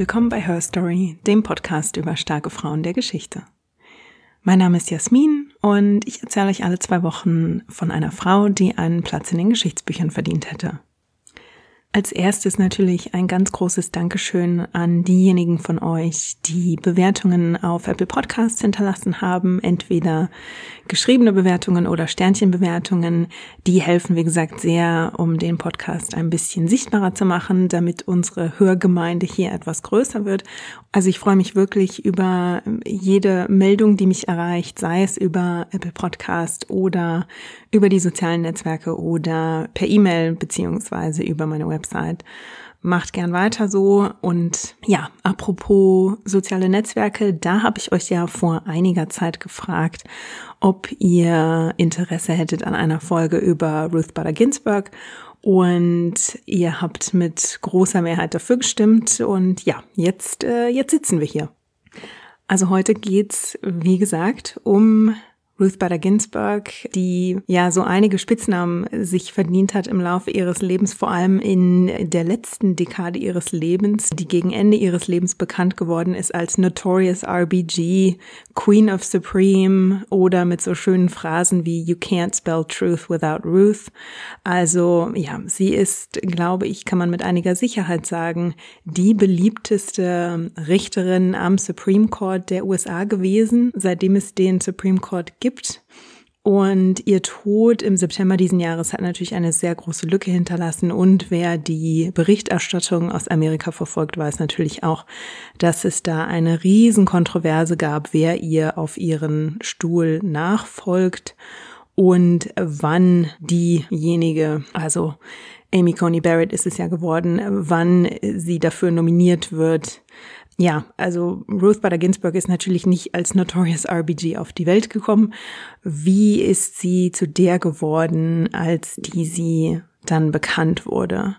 Willkommen bei Her Story, dem Podcast über starke Frauen der Geschichte. Mein Name ist Jasmin und ich erzähle euch alle zwei Wochen von einer Frau, die einen Platz in den Geschichtsbüchern verdient hätte. Als erstes natürlich ein ganz großes Dankeschön an diejenigen von euch, die Bewertungen auf Apple Podcasts hinterlassen haben, entweder geschriebene Bewertungen oder Sternchenbewertungen. Die helfen, wie gesagt, sehr, um den Podcast ein bisschen sichtbarer zu machen, damit unsere Hörgemeinde hier etwas größer wird. Also ich freue mich wirklich über jede Meldung, die mich erreicht, sei es über Apple Podcast oder über die sozialen Netzwerke oder per E-Mail beziehungsweise über meine Website. Macht gern weiter so. Und ja, apropos soziale Netzwerke, da habe ich euch ja vor einiger Zeit gefragt, ob ihr Interesse hättet an einer Folge über Ruth Bader Ginsburg. Und ihr habt mit großer Mehrheit dafür gestimmt. Und ja, jetzt, äh, jetzt sitzen wir hier. Also heute geht's, wie gesagt, um Ruth Bader Ginsburg, die ja so einige Spitznamen sich verdient hat im Laufe ihres Lebens, vor allem in der letzten Dekade ihres Lebens, die gegen Ende ihres Lebens bekannt geworden ist als Notorious RBG, Queen of Supreme oder mit so schönen Phrasen wie You can't spell truth without Ruth. Also ja, sie ist, glaube ich, kann man mit einiger Sicherheit sagen, die beliebteste Richterin am Supreme Court der USA gewesen, seitdem es den Supreme Court gibt gibt. Und ihr Tod im September diesen Jahres hat natürlich eine sehr große Lücke hinterlassen. Und wer die Berichterstattung aus Amerika verfolgt, weiß natürlich auch, dass es da eine Riesenkontroverse gab, wer ihr auf ihren Stuhl nachfolgt und wann diejenige, also Amy Coney Barrett ist es ja geworden, wann sie dafür nominiert wird, ja, also Ruth Bader Ginsburg ist natürlich nicht als Notorious RBG auf die Welt gekommen. Wie ist sie zu der geworden, als die sie dann bekannt wurde?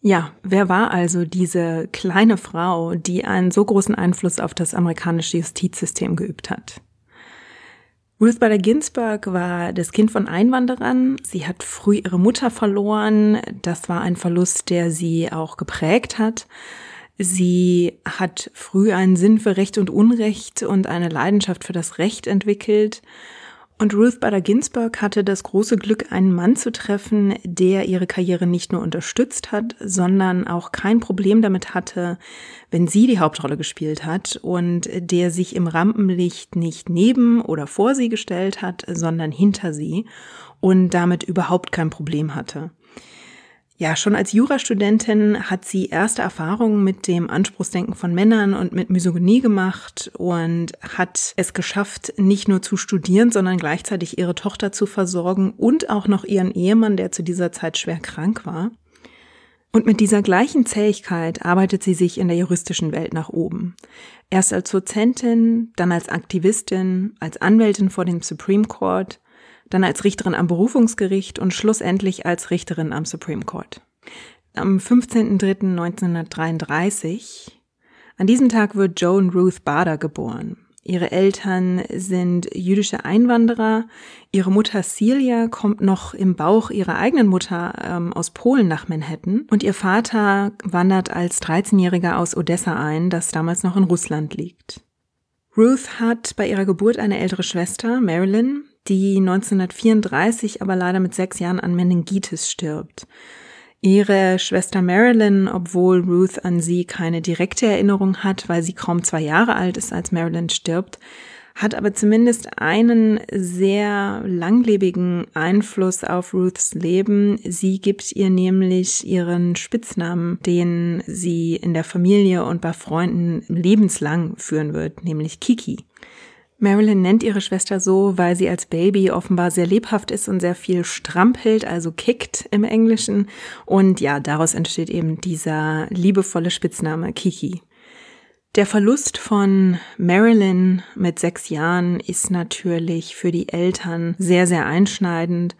Ja, wer war also diese kleine Frau, die einen so großen Einfluss auf das amerikanische Justizsystem geübt hat? Ruth Bader Ginsburg war das Kind von Einwanderern. Sie hat früh ihre Mutter verloren. Das war ein Verlust, der sie auch geprägt hat. Sie hat früh einen Sinn für Recht und Unrecht und eine Leidenschaft für das Recht entwickelt. Und Ruth Bader Ginsburg hatte das große Glück, einen Mann zu treffen, der ihre Karriere nicht nur unterstützt hat, sondern auch kein Problem damit hatte, wenn sie die Hauptrolle gespielt hat und der sich im Rampenlicht nicht neben oder vor sie gestellt hat, sondern hinter sie und damit überhaupt kein Problem hatte. Ja, schon als Jurastudentin hat sie erste Erfahrungen mit dem Anspruchsdenken von Männern und mit Misogynie gemacht und hat es geschafft, nicht nur zu studieren, sondern gleichzeitig ihre Tochter zu versorgen und auch noch ihren Ehemann, der zu dieser Zeit schwer krank war. Und mit dieser gleichen Zähigkeit arbeitet sie sich in der juristischen Welt nach oben. Erst als Dozentin, dann als Aktivistin, als Anwältin vor dem Supreme Court dann als Richterin am Berufungsgericht und schlussendlich als Richterin am Supreme Court. Am 15.03.1933, an diesem Tag wird Joan Ruth Bader geboren. Ihre Eltern sind jüdische Einwanderer. Ihre Mutter Celia kommt noch im Bauch ihrer eigenen Mutter ähm, aus Polen nach Manhattan. Und ihr Vater wandert als 13-Jähriger aus Odessa ein, das damals noch in Russland liegt. Ruth hat bei ihrer Geburt eine ältere Schwester, Marilyn, die 1934 aber leider mit sechs Jahren an Meningitis stirbt. Ihre Schwester Marilyn, obwohl Ruth an sie keine direkte Erinnerung hat, weil sie kaum zwei Jahre alt ist, als Marilyn stirbt, hat aber zumindest einen sehr langlebigen Einfluss auf Ruths Leben. Sie gibt ihr nämlich ihren Spitznamen, den sie in der Familie und bei Freunden lebenslang führen wird, nämlich Kiki. Marilyn nennt ihre Schwester so, weil sie als Baby offenbar sehr lebhaft ist und sehr viel strampelt, also kickt im Englischen. Und ja, daraus entsteht eben dieser liebevolle Spitzname Kiki. Der Verlust von Marilyn mit sechs Jahren ist natürlich für die Eltern sehr, sehr einschneidend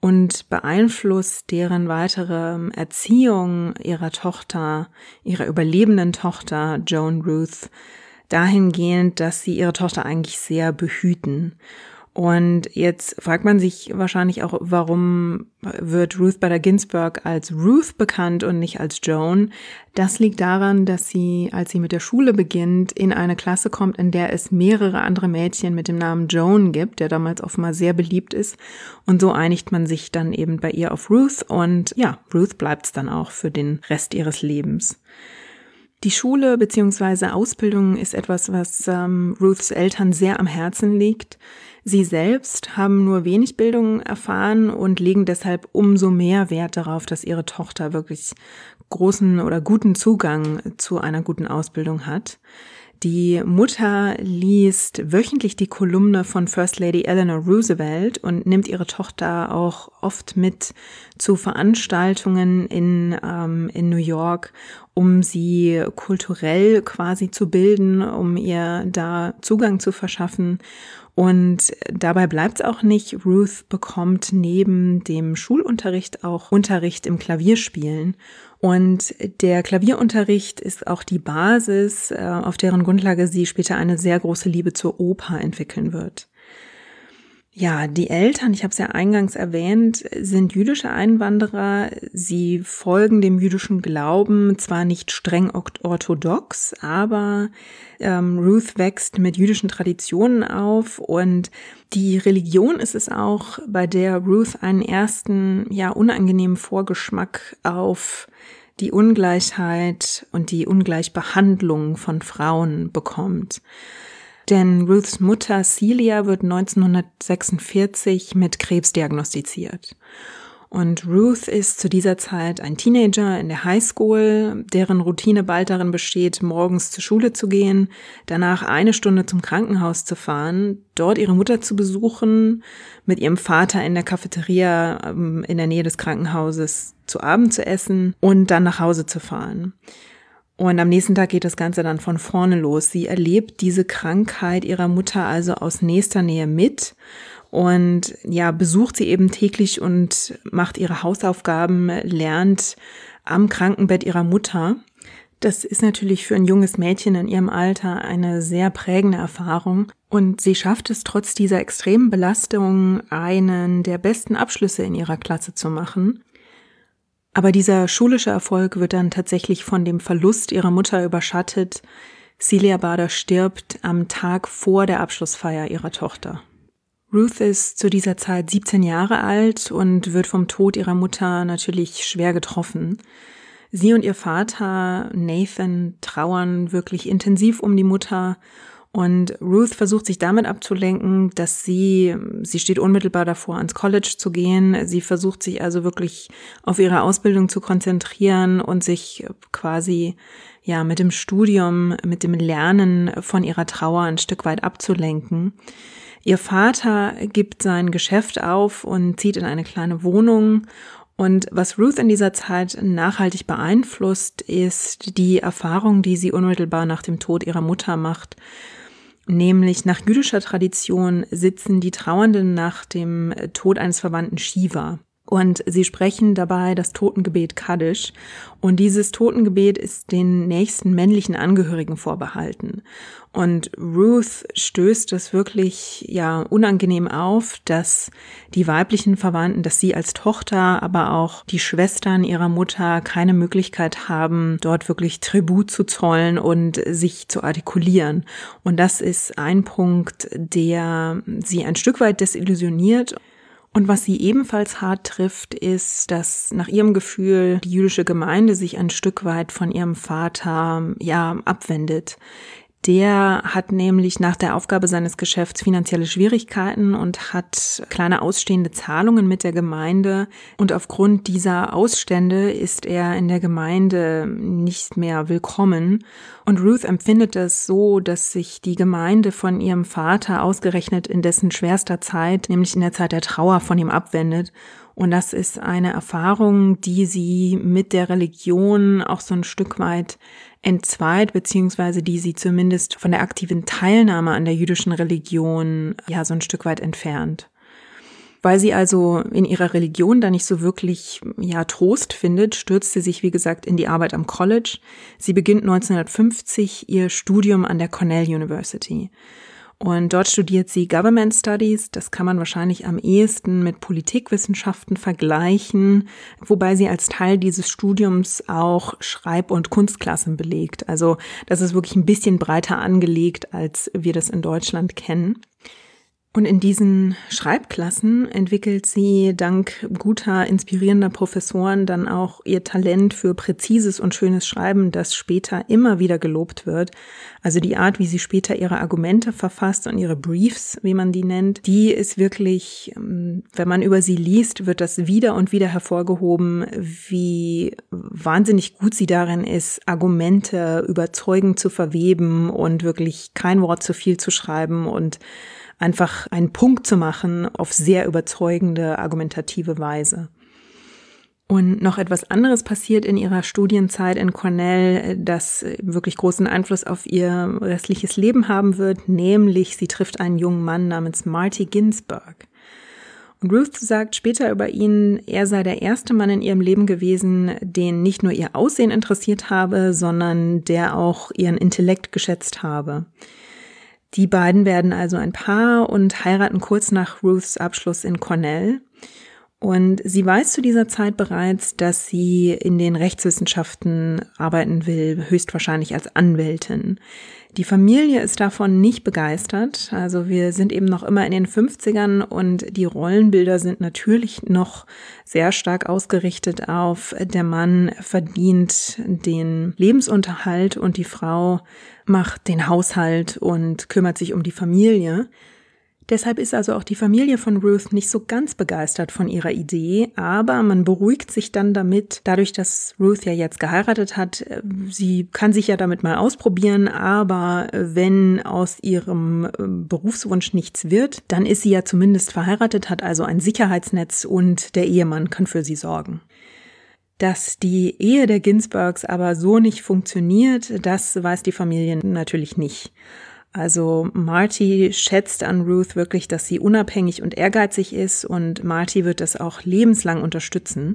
und beeinflusst deren weitere Erziehung ihrer Tochter, ihrer überlebenden Tochter Joan Ruth dahingehend, dass sie ihre Tochter eigentlich sehr behüten. Und jetzt fragt man sich wahrscheinlich auch, warum wird Ruth Bader Ginsburg als Ruth bekannt und nicht als Joan? Das liegt daran, dass sie, als sie mit der Schule beginnt, in eine Klasse kommt, in der es mehrere andere Mädchen mit dem Namen Joan gibt, der damals offenbar sehr beliebt ist. Und so einigt man sich dann eben bei ihr auf Ruth und ja, Ruth bleibt's dann auch für den Rest ihres Lebens. Die Schule bzw. Ausbildung ist etwas, was ähm, Ruths Eltern sehr am Herzen liegt. Sie selbst haben nur wenig Bildung erfahren und legen deshalb umso mehr Wert darauf, dass ihre Tochter wirklich großen oder guten Zugang zu einer guten Ausbildung hat. Die Mutter liest wöchentlich die Kolumne von First Lady Eleanor Roosevelt und nimmt ihre Tochter auch oft mit zu Veranstaltungen in, ähm, in New York, um sie kulturell quasi zu bilden, um ihr da Zugang zu verschaffen. Und dabei bleibt es auch nicht. Ruth bekommt neben dem Schulunterricht auch Unterricht im Klavierspielen. Und der Klavierunterricht ist auch die Basis, äh, auf deren Grundlage sie später eine sehr große Liebe zur Oper entwickeln wird. Ja, die Eltern, ich habe es ja eingangs erwähnt, sind jüdische Einwanderer. Sie folgen dem jüdischen Glauben, zwar nicht streng orthodox, aber ähm, Ruth wächst mit jüdischen Traditionen auf und die Religion ist es auch, bei der Ruth einen ersten, ja, unangenehmen Vorgeschmack auf die Ungleichheit und die Ungleichbehandlung von Frauen bekommt. Denn Ruths Mutter Celia wird 1946 mit Krebs diagnostiziert. Und Ruth ist zu dieser Zeit ein Teenager in der Highschool, deren Routine bald darin besteht, morgens zur Schule zu gehen, danach eine Stunde zum Krankenhaus zu fahren, dort ihre Mutter zu besuchen, mit ihrem Vater in der Cafeteria ähm, in der Nähe des Krankenhauses zu Abend zu essen und dann nach Hause zu fahren. Und am nächsten Tag geht das Ganze dann von vorne los. Sie erlebt diese Krankheit ihrer Mutter also aus nächster Nähe mit und ja, besucht sie eben täglich und macht ihre Hausaufgaben, lernt am Krankenbett ihrer Mutter. Das ist natürlich für ein junges Mädchen in ihrem Alter eine sehr prägende Erfahrung. Und sie schafft es trotz dieser extremen Belastung, einen der besten Abschlüsse in ihrer Klasse zu machen. Aber dieser schulische Erfolg wird dann tatsächlich von dem Verlust ihrer Mutter überschattet. Celia Bader stirbt am Tag vor der Abschlussfeier ihrer Tochter. Ruth ist zu dieser Zeit 17 Jahre alt und wird vom Tod ihrer Mutter natürlich schwer getroffen. Sie und ihr Vater Nathan trauern wirklich intensiv um die Mutter und Ruth versucht sich damit abzulenken, dass sie, sie steht unmittelbar davor, ans College zu gehen. Sie versucht sich also wirklich auf ihre Ausbildung zu konzentrieren und sich quasi, ja, mit dem Studium, mit dem Lernen von ihrer Trauer ein Stück weit abzulenken. Ihr Vater gibt sein Geschäft auf und zieht in eine kleine Wohnung und was Ruth in dieser Zeit nachhaltig beeinflusst, ist die Erfahrung, die sie unmittelbar nach dem Tod ihrer Mutter macht. Nämlich nach jüdischer Tradition sitzen die Trauernden nach dem Tod eines Verwandten Shiva. Und sie sprechen dabei das Totengebet Kaddish. Und dieses Totengebet ist den nächsten männlichen Angehörigen vorbehalten. Und Ruth stößt es wirklich, ja, unangenehm auf, dass die weiblichen Verwandten, dass sie als Tochter, aber auch die Schwestern ihrer Mutter keine Möglichkeit haben, dort wirklich Tribut zu zollen und sich zu artikulieren. Und das ist ein Punkt, der sie ein Stück weit desillusioniert und was sie ebenfalls hart trifft, ist, dass nach ihrem Gefühl die jüdische Gemeinde sich ein Stück weit von ihrem Vater, ja, abwendet. Der hat nämlich nach der Aufgabe seines Geschäfts finanzielle Schwierigkeiten und hat kleine ausstehende Zahlungen mit der Gemeinde. Und aufgrund dieser Ausstände ist er in der Gemeinde nicht mehr willkommen. Und Ruth empfindet es so, dass sich die Gemeinde von ihrem Vater ausgerechnet in dessen schwerster Zeit, nämlich in der Zeit der Trauer, von ihm abwendet und das ist eine Erfahrung, die sie mit der Religion auch so ein Stück weit entzweit, beziehungsweise die sie zumindest von der aktiven Teilnahme an der jüdischen Religion ja so ein Stück weit entfernt. Weil sie also in ihrer Religion da nicht so wirklich ja Trost findet, stürzt sie sich wie gesagt in die Arbeit am College. Sie beginnt 1950 ihr Studium an der Cornell University. Und dort studiert sie Government Studies. Das kann man wahrscheinlich am ehesten mit Politikwissenschaften vergleichen, wobei sie als Teil dieses Studiums auch Schreib- und Kunstklassen belegt. Also das ist wirklich ein bisschen breiter angelegt, als wir das in Deutschland kennen. Und in diesen Schreibklassen entwickelt sie dank guter, inspirierender Professoren dann auch ihr Talent für präzises und schönes Schreiben, das später immer wieder gelobt wird. Also die Art, wie sie später ihre Argumente verfasst und ihre Briefs, wie man die nennt, die ist wirklich, ähm, wenn man über sie liest, wird das wieder und wieder hervorgehoben, wie wahnsinnig gut sie darin ist, Argumente überzeugend zu verweben und wirklich kein Wort zu viel zu schreiben und einfach einen Punkt zu machen auf sehr überzeugende, argumentative Weise. Und noch etwas anderes passiert in ihrer Studienzeit in Cornell, das wirklich großen Einfluss auf ihr restliches Leben haben wird, nämlich sie trifft einen jungen Mann namens Marty Ginsburg. Und Ruth sagt später über ihn, er sei der erste Mann in ihrem Leben gewesen, den nicht nur ihr Aussehen interessiert habe, sondern der auch ihren Intellekt geschätzt habe. Die beiden werden also ein Paar und heiraten kurz nach Ruths Abschluss in Cornell. Und sie weiß zu dieser Zeit bereits, dass sie in den Rechtswissenschaften arbeiten will, höchstwahrscheinlich als Anwältin. Die Familie ist davon nicht begeistert. Also wir sind eben noch immer in den 50ern und die Rollenbilder sind natürlich noch sehr stark ausgerichtet auf der Mann verdient den Lebensunterhalt und die Frau macht den Haushalt und kümmert sich um die Familie. Deshalb ist also auch die Familie von Ruth nicht so ganz begeistert von ihrer Idee, aber man beruhigt sich dann damit, dadurch, dass Ruth ja jetzt geheiratet hat, äh, sie kann sich ja damit mal ausprobieren, aber wenn aus ihrem äh, Berufswunsch nichts wird, dann ist sie ja zumindest verheiratet, hat also ein Sicherheitsnetz und der Ehemann kann für sie sorgen. Dass die Ehe der Ginsburgs aber so nicht funktioniert, das weiß die Familie natürlich nicht. Also Marty schätzt an Ruth wirklich, dass sie unabhängig und ehrgeizig ist und Marty wird das auch lebenslang unterstützen.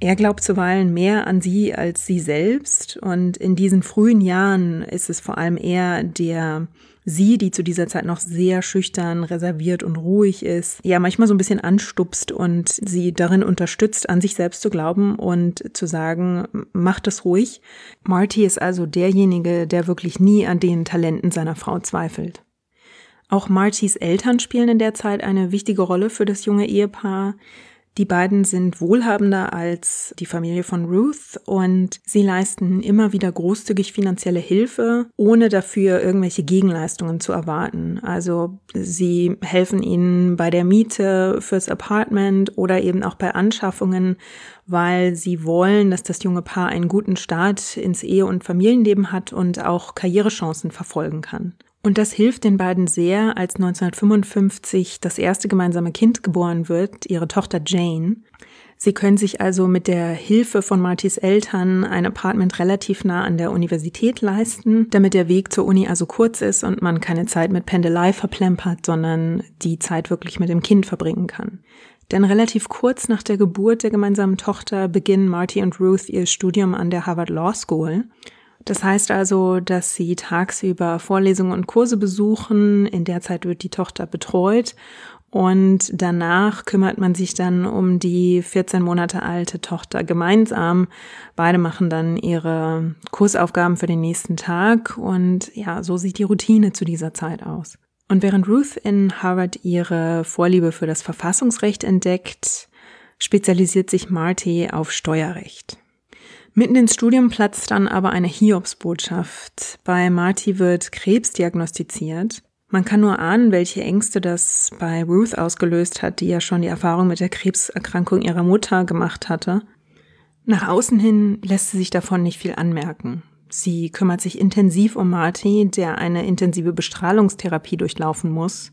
Er glaubt zuweilen mehr an sie als sie selbst und in diesen frühen Jahren ist es vor allem er, der sie, die zu dieser Zeit noch sehr schüchtern, reserviert und ruhig ist, ja manchmal so ein bisschen anstupst und sie darin unterstützt, an sich selbst zu glauben und zu sagen, macht es ruhig. Marty ist also derjenige, der wirklich nie an den Talenten seiner Frau zweifelt. Auch Martys Eltern spielen in der Zeit eine wichtige Rolle für das junge Ehepaar. Die beiden sind wohlhabender als die Familie von Ruth und sie leisten immer wieder großzügig finanzielle Hilfe, ohne dafür irgendwelche Gegenleistungen zu erwarten. Also sie helfen ihnen bei der Miete fürs Apartment oder eben auch bei Anschaffungen, weil sie wollen, dass das junge Paar einen guten Start ins Ehe- und Familienleben hat und auch Karrierechancen verfolgen kann. Und das hilft den beiden sehr, als 1955 das erste gemeinsame Kind geboren wird, ihre Tochter Jane. Sie können sich also mit der Hilfe von Martys Eltern ein Apartment relativ nah an der Universität leisten, damit der Weg zur Uni also kurz ist und man keine Zeit mit Pendelei verplempert, sondern die Zeit wirklich mit dem Kind verbringen kann. Denn relativ kurz nach der Geburt der gemeinsamen Tochter beginnen Marty und Ruth ihr Studium an der Harvard Law School. Das heißt also, dass sie tagsüber Vorlesungen und Kurse besuchen. In der Zeit wird die Tochter betreut und danach kümmert man sich dann um die 14 Monate alte Tochter gemeinsam. Beide machen dann ihre Kursaufgaben für den nächsten Tag und ja, so sieht die Routine zu dieser Zeit aus. Und während Ruth in Harvard ihre Vorliebe für das Verfassungsrecht entdeckt, spezialisiert sich Marty auf Steuerrecht. Mitten ins Studium platzt dann aber eine Hiobsbotschaft. Bei Marty wird Krebs diagnostiziert. Man kann nur ahnen, welche Ängste das bei Ruth ausgelöst hat, die ja schon die Erfahrung mit der Krebserkrankung ihrer Mutter gemacht hatte. Nach außen hin lässt sie sich davon nicht viel anmerken. Sie kümmert sich intensiv um Marty, der eine intensive Bestrahlungstherapie durchlaufen muss.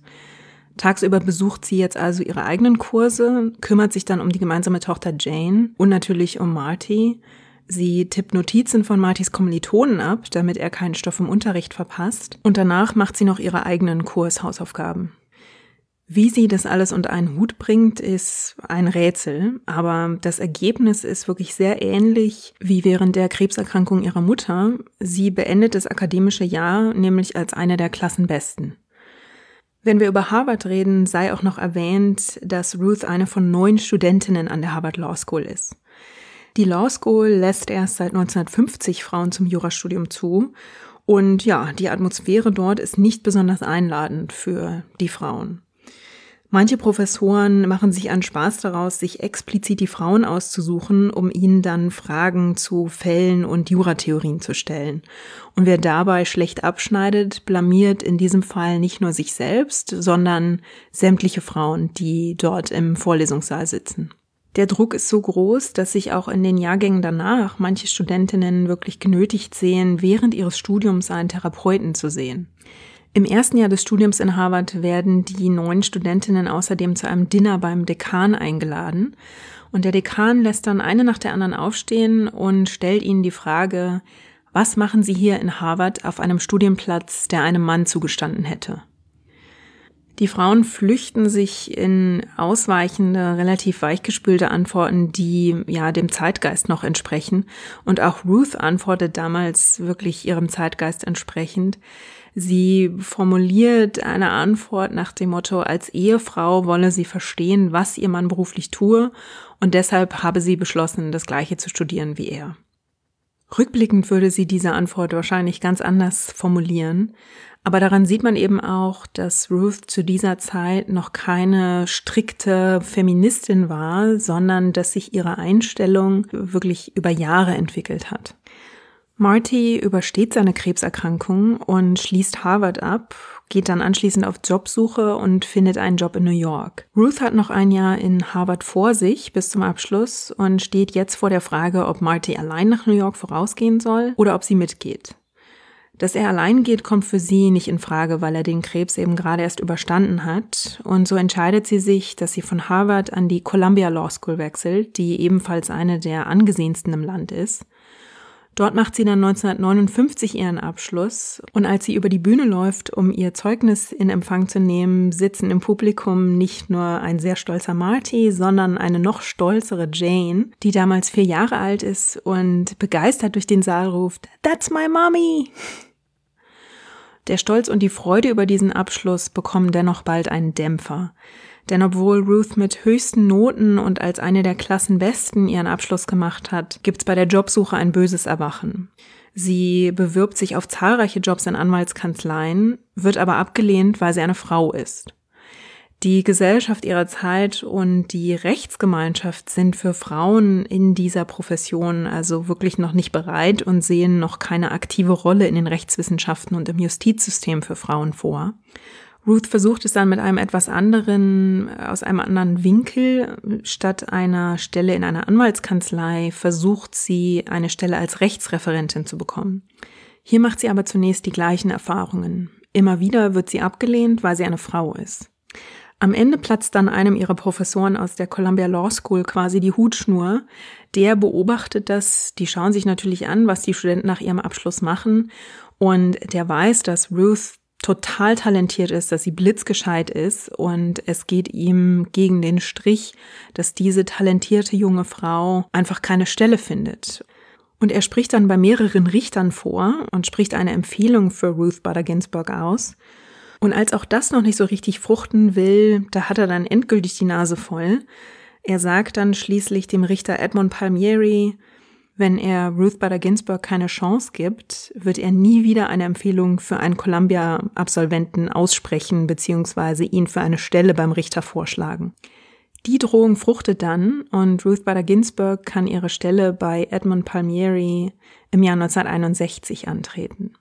Tagsüber besucht sie jetzt also ihre eigenen Kurse, kümmert sich dann um die gemeinsame Tochter Jane und natürlich um Marty. Sie tippt Notizen von Martys Kommilitonen ab, damit er keinen Stoff im Unterricht verpasst. Und danach macht sie noch ihre eigenen Kurshausaufgaben. Wie sie das alles unter einen Hut bringt, ist ein Rätsel, aber das Ergebnis ist wirklich sehr ähnlich wie während der Krebserkrankung ihrer Mutter. Sie beendet das akademische Jahr nämlich als eine der Klassenbesten. Wenn wir über Harvard reden, sei auch noch erwähnt, dass Ruth eine von neun Studentinnen an der Harvard Law School ist. Die Law School lässt erst seit 1950 Frauen zum Jurastudium zu. Und ja, die Atmosphäre dort ist nicht besonders einladend für die Frauen. Manche Professoren machen sich einen Spaß daraus, sich explizit die Frauen auszusuchen, um ihnen dann Fragen zu Fällen und Juratheorien zu stellen. Und wer dabei schlecht abschneidet, blamiert in diesem Fall nicht nur sich selbst, sondern sämtliche Frauen, die dort im Vorlesungssaal sitzen. Der Druck ist so groß, dass sich auch in den Jahrgängen danach manche Studentinnen wirklich genötigt sehen, während ihres Studiums einen Therapeuten zu sehen. Im ersten Jahr des Studiums in Harvard werden die neuen Studentinnen außerdem zu einem Dinner beim Dekan eingeladen. Und der Dekan lässt dann eine nach der anderen aufstehen und stellt ihnen die Frage, was machen Sie hier in Harvard auf einem Studienplatz, der einem Mann zugestanden hätte? Die Frauen flüchten sich in ausweichende, relativ weichgespülte Antworten, die ja dem Zeitgeist noch entsprechen. Und auch Ruth antwortet damals wirklich ihrem Zeitgeist entsprechend. Sie formuliert eine Antwort nach dem Motto, als Ehefrau wolle sie verstehen, was ihr Mann beruflich tue und deshalb habe sie beschlossen, das gleiche zu studieren wie er. Rückblickend würde sie diese Antwort wahrscheinlich ganz anders formulieren, aber daran sieht man eben auch, dass Ruth zu dieser Zeit noch keine strikte Feministin war, sondern dass sich ihre Einstellung wirklich über Jahre entwickelt hat. Marty übersteht seine Krebserkrankung und schließt Harvard ab, geht dann anschließend auf Jobsuche und findet einen Job in New York. Ruth hat noch ein Jahr in Harvard vor sich bis zum Abschluss und steht jetzt vor der Frage, ob Marty allein nach New York vorausgehen soll oder ob sie mitgeht. Dass er allein geht, kommt für sie nicht in Frage, weil er den Krebs eben gerade erst überstanden hat. Und so entscheidet sie sich, dass sie von Harvard an die Columbia Law School wechselt, die ebenfalls eine der angesehensten im Land ist. Dort macht sie dann 1959 ihren Abschluss und als sie über die Bühne läuft, um ihr Zeugnis in Empfang zu nehmen, sitzen im Publikum nicht nur ein sehr stolzer Marty, sondern eine noch stolzere Jane, die damals vier Jahre alt ist und begeistert durch den Saal ruft, That's my mommy! Der Stolz und die Freude über diesen Abschluss bekommen dennoch bald einen Dämpfer. Denn obwohl Ruth mit höchsten Noten und als eine der Klassenbesten ihren Abschluss gemacht hat, gibt's bei der Jobsuche ein böses Erwachen. Sie bewirbt sich auf zahlreiche Jobs in Anwaltskanzleien, wird aber abgelehnt, weil sie eine Frau ist. Die Gesellschaft ihrer Zeit und die Rechtsgemeinschaft sind für Frauen in dieser Profession also wirklich noch nicht bereit und sehen noch keine aktive Rolle in den Rechtswissenschaften und im Justizsystem für Frauen vor. Ruth versucht es dann mit einem etwas anderen, aus einem anderen Winkel. Statt einer Stelle in einer Anwaltskanzlei versucht sie, eine Stelle als Rechtsreferentin zu bekommen. Hier macht sie aber zunächst die gleichen Erfahrungen. Immer wieder wird sie abgelehnt, weil sie eine Frau ist. Am Ende platzt dann einem ihrer Professoren aus der Columbia Law School quasi die Hutschnur. Der beobachtet das, die schauen sich natürlich an, was die Studenten nach ihrem Abschluss machen. Und der weiß, dass Ruth total talentiert ist, dass sie blitzgescheit ist und es geht ihm gegen den Strich, dass diese talentierte junge Frau einfach keine Stelle findet. Und er spricht dann bei mehreren Richtern vor und spricht eine Empfehlung für Ruth Bader Ginsburg aus. Und als auch das noch nicht so richtig fruchten will, da hat er dann endgültig die Nase voll. Er sagt dann schließlich dem Richter Edmund Palmieri, wenn er Ruth Bader Ginsburg keine Chance gibt, wird er nie wieder eine Empfehlung für einen Columbia-Absolventen aussprechen bzw. ihn für eine Stelle beim Richter vorschlagen. Die Drohung fruchtet dann und Ruth Bader Ginsburg kann ihre Stelle bei Edmund Palmieri im Jahr 1961 antreten.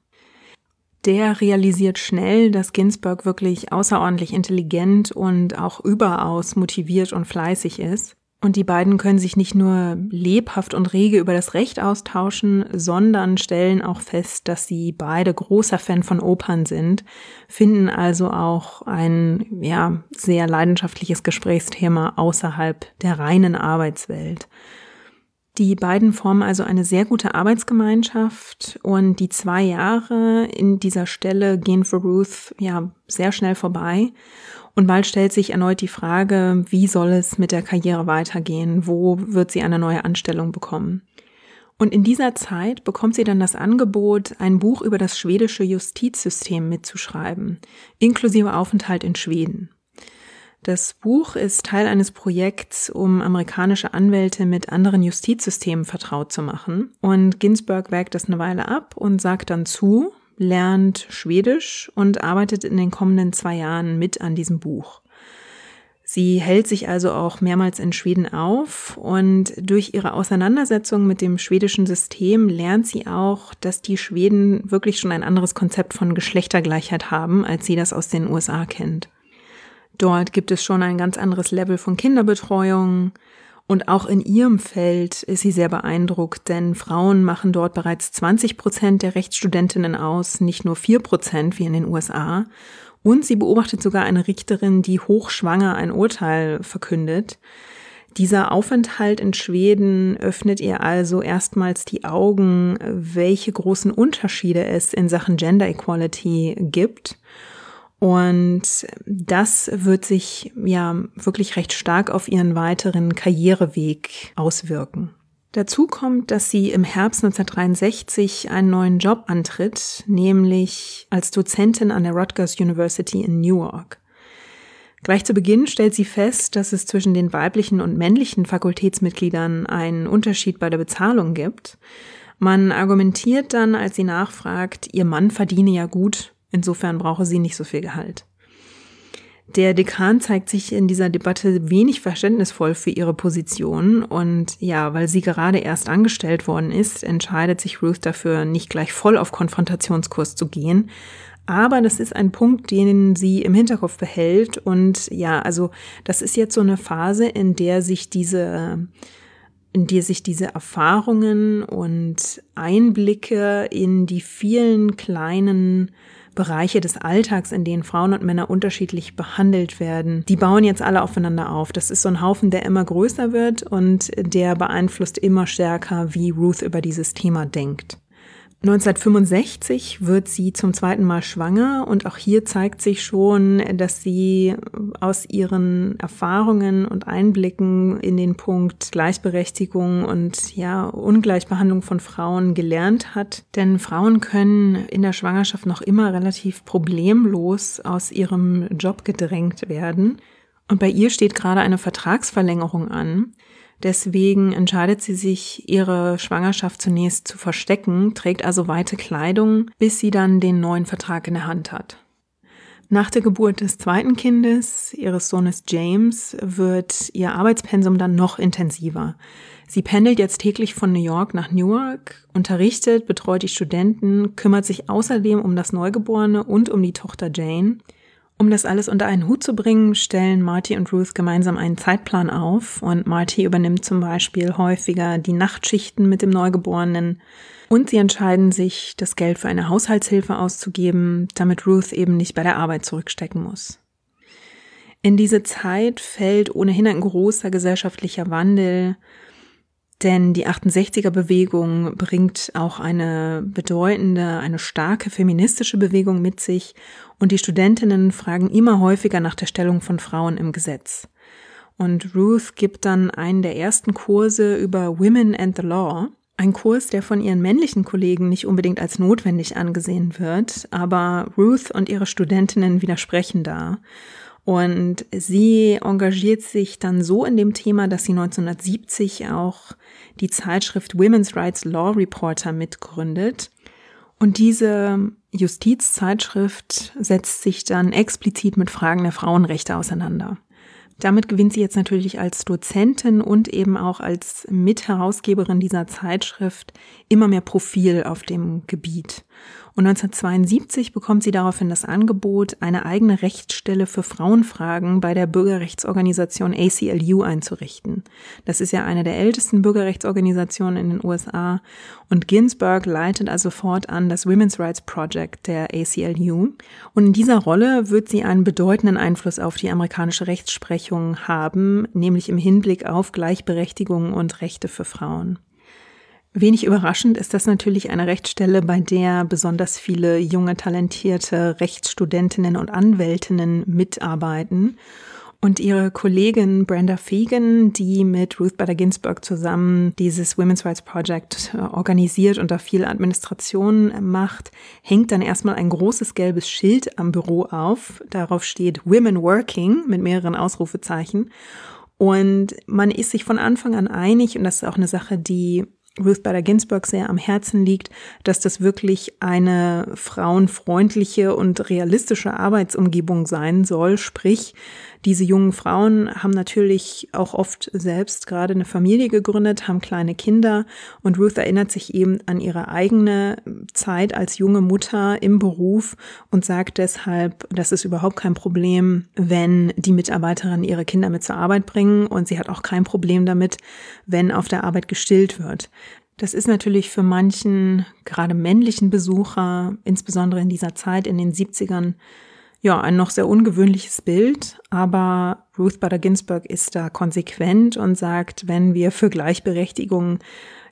Der realisiert schnell, dass Ginsburg wirklich außerordentlich intelligent und auch überaus motiviert und fleißig ist und die beiden können sich nicht nur lebhaft und rege über das Recht austauschen, sondern stellen auch fest, dass sie beide großer Fan von Opern sind, finden also auch ein, ja, sehr leidenschaftliches Gesprächsthema außerhalb der reinen Arbeitswelt. Die beiden formen also eine sehr gute Arbeitsgemeinschaft und die zwei Jahre in dieser Stelle gehen für Ruth ja sehr schnell vorbei und bald stellt sich erneut die Frage, wie soll es mit der Karriere weitergehen? Wo wird sie eine neue Anstellung bekommen? Und in dieser Zeit bekommt sie dann das Angebot, ein Buch über das schwedische Justizsystem mitzuschreiben, inklusive Aufenthalt in Schweden. Das Buch ist Teil eines Projekts, um amerikanische Anwälte mit anderen Justizsystemen vertraut zu machen. Und Ginsburg wägt das eine Weile ab und sagt dann zu, lernt Schwedisch und arbeitet in den kommenden zwei Jahren mit an diesem Buch. Sie hält sich also auch mehrmals in Schweden auf und durch ihre Auseinandersetzung mit dem schwedischen System lernt sie auch, dass die Schweden wirklich schon ein anderes Konzept von Geschlechtergleichheit haben, als sie das aus den USA kennt. Dort gibt es schon ein ganz anderes Level von Kinderbetreuung und auch in ihrem Feld ist sie sehr beeindruckt, denn Frauen machen dort bereits 20 Prozent der Rechtsstudentinnen aus, nicht nur vier Prozent wie in den USA. Und sie beobachtet sogar eine Richterin, die hochschwanger ein Urteil verkündet. Dieser Aufenthalt in Schweden öffnet ihr also erstmals die Augen, welche großen Unterschiede es in Sachen Gender Equality gibt. Und das wird sich ja wirklich recht stark auf ihren weiteren Karriereweg auswirken. Dazu kommt, dass sie im Herbst 1963 einen neuen Job antritt, nämlich als Dozentin an der Rutgers University in Newark. Gleich zu Beginn stellt sie fest, dass es zwischen den weiblichen und männlichen Fakultätsmitgliedern einen Unterschied bei der Bezahlung gibt. Man argumentiert dann, als sie nachfragt, ihr Mann verdiene ja gut, insofern brauche sie nicht so viel Gehalt. Der Dekan zeigt sich in dieser Debatte wenig verständnisvoll für ihre Position und ja, weil sie gerade erst angestellt worden ist, entscheidet sich Ruth dafür, nicht gleich voll auf Konfrontationskurs zu gehen. Aber das ist ein Punkt, den sie im Hinterkopf behält und ja, also das ist jetzt so eine Phase, in der sich diese in der sich diese Erfahrungen und Einblicke in die vielen kleinen Bereiche des Alltags, in denen Frauen und Männer unterschiedlich behandelt werden, die bauen jetzt alle aufeinander auf. Das ist so ein Haufen, der immer größer wird und der beeinflusst immer stärker, wie Ruth über dieses Thema denkt. 1965 wird sie zum zweiten Mal schwanger und auch hier zeigt sich schon, dass sie aus ihren Erfahrungen und Einblicken in den Punkt Gleichberechtigung und ja, Ungleichbehandlung von Frauen gelernt hat. Denn Frauen können in der Schwangerschaft noch immer relativ problemlos aus ihrem Job gedrängt werden. Und bei ihr steht gerade eine Vertragsverlängerung an. Deswegen entscheidet sie sich, ihre Schwangerschaft zunächst zu verstecken, trägt also weite Kleidung, bis sie dann den neuen Vertrag in der Hand hat. Nach der Geburt des zweiten Kindes, ihres Sohnes James, wird ihr Arbeitspensum dann noch intensiver. Sie pendelt jetzt täglich von New York nach Newark, unterrichtet, betreut die Studenten, kümmert sich außerdem um das Neugeborene und um die Tochter Jane. Um das alles unter einen Hut zu bringen, stellen Marty und Ruth gemeinsam einen Zeitplan auf. Und Marty übernimmt zum Beispiel häufiger die Nachtschichten mit dem Neugeborenen. Und sie entscheiden sich, das Geld für eine Haushaltshilfe auszugeben, damit Ruth eben nicht bei der Arbeit zurückstecken muss. In diese Zeit fällt ohnehin ein großer gesellschaftlicher Wandel, denn die 68er Bewegung bringt auch eine bedeutende, eine starke feministische Bewegung mit sich und die Studentinnen fragen immer häufiger nach der Stellung von Frauen im Gesetz. Und Ruth gibt dann einen der ersten Kurse über Women and the Law. Ein Kurs, der von ihren männlichen Kollegen nicht unbedingt als notwendig angesehen wird, aber Ruth und ihre Studentinnen widersprechen da. Und sie engagiert sich dann so in dem Thema, dass sie 1970 auch die Zeitschrift Women's Rights Law Reporter mitgründet. Und diese Justizzeitschrift setzt sich dann explizit mit Fragen der Frauenrechte auseinander. Damit gewinnt sie jetzt natürlich als Dozentin und eben auch als Mitherausgeberin dieser Zeitschrift immer mehr Profil auf dem Gebiet. Und 1972 bekommt sie daraufhin das Angebot, eine eigene Rechtsstelle für Frauenfragen bei der Bürgerrechtsorganisation ACLU einzurichten. Das ist ja eine der ältesten Bürgerrechtsorganisationen in den USA. Und Ginsburg leitet also fortan das Women's Rights Project der ACLU. Und in dieser Rolle wird sie einen bedeutenden Einfluss auf die amerikanische Rechtsprechung haben, nämlich im Hinblick auf Gleichberechtigung und Rechte für Frauen. Wenig überraschend ist das natürlich eine Rechtsstelle, bei der besonders viele junge, talentierte Rechtsstudentinnen und Anwältinnen mitarbeiten. Und ihre Kollegin Brenda Fegan, die mit Ruth Bader Ginsburg zusammen dieses Women's Rights Project äh, organisiert und da viel Administration macht, hängt dann erstmal ein großes gelbes Schild am Büro auf. Darauf steht Women Working mit mehreren Ausrufezeichen. Und man ist sich von Anfang an einig, und das ist auch eine Sache, die Ruth Bader Ginsburg sehr am Herzen liegt, dass das wirklich eine frauenfreundliche und realistische Arbeitsumgebung sein soll. Sprich, diese jungen Frauen haben natürlich auch oft selbst gerade eine Familie gegründet, haben kleine Kinder und Ruth erinnert sich eben an ihre eigene Zeit als junge Mutter im Beruf und sagt deshalb, das ist überhaupt kein Problem, wenn die Mitarbeiterinnen ihre Kinder mit zur Arbeit bringen und sie hat auch kein Problem damit, wenn auf der Arbeit gestillt wird. Das ist natürlich für manchen, gerade männlichen Besucher, insbesondere in dieser Zeit in den 70ern, ja, ein noch sehr ungewöhnliches Bild, aber Ruth Bader Ginsburg ist da konsequent und sagt, wenn wir für Gleichberechtigung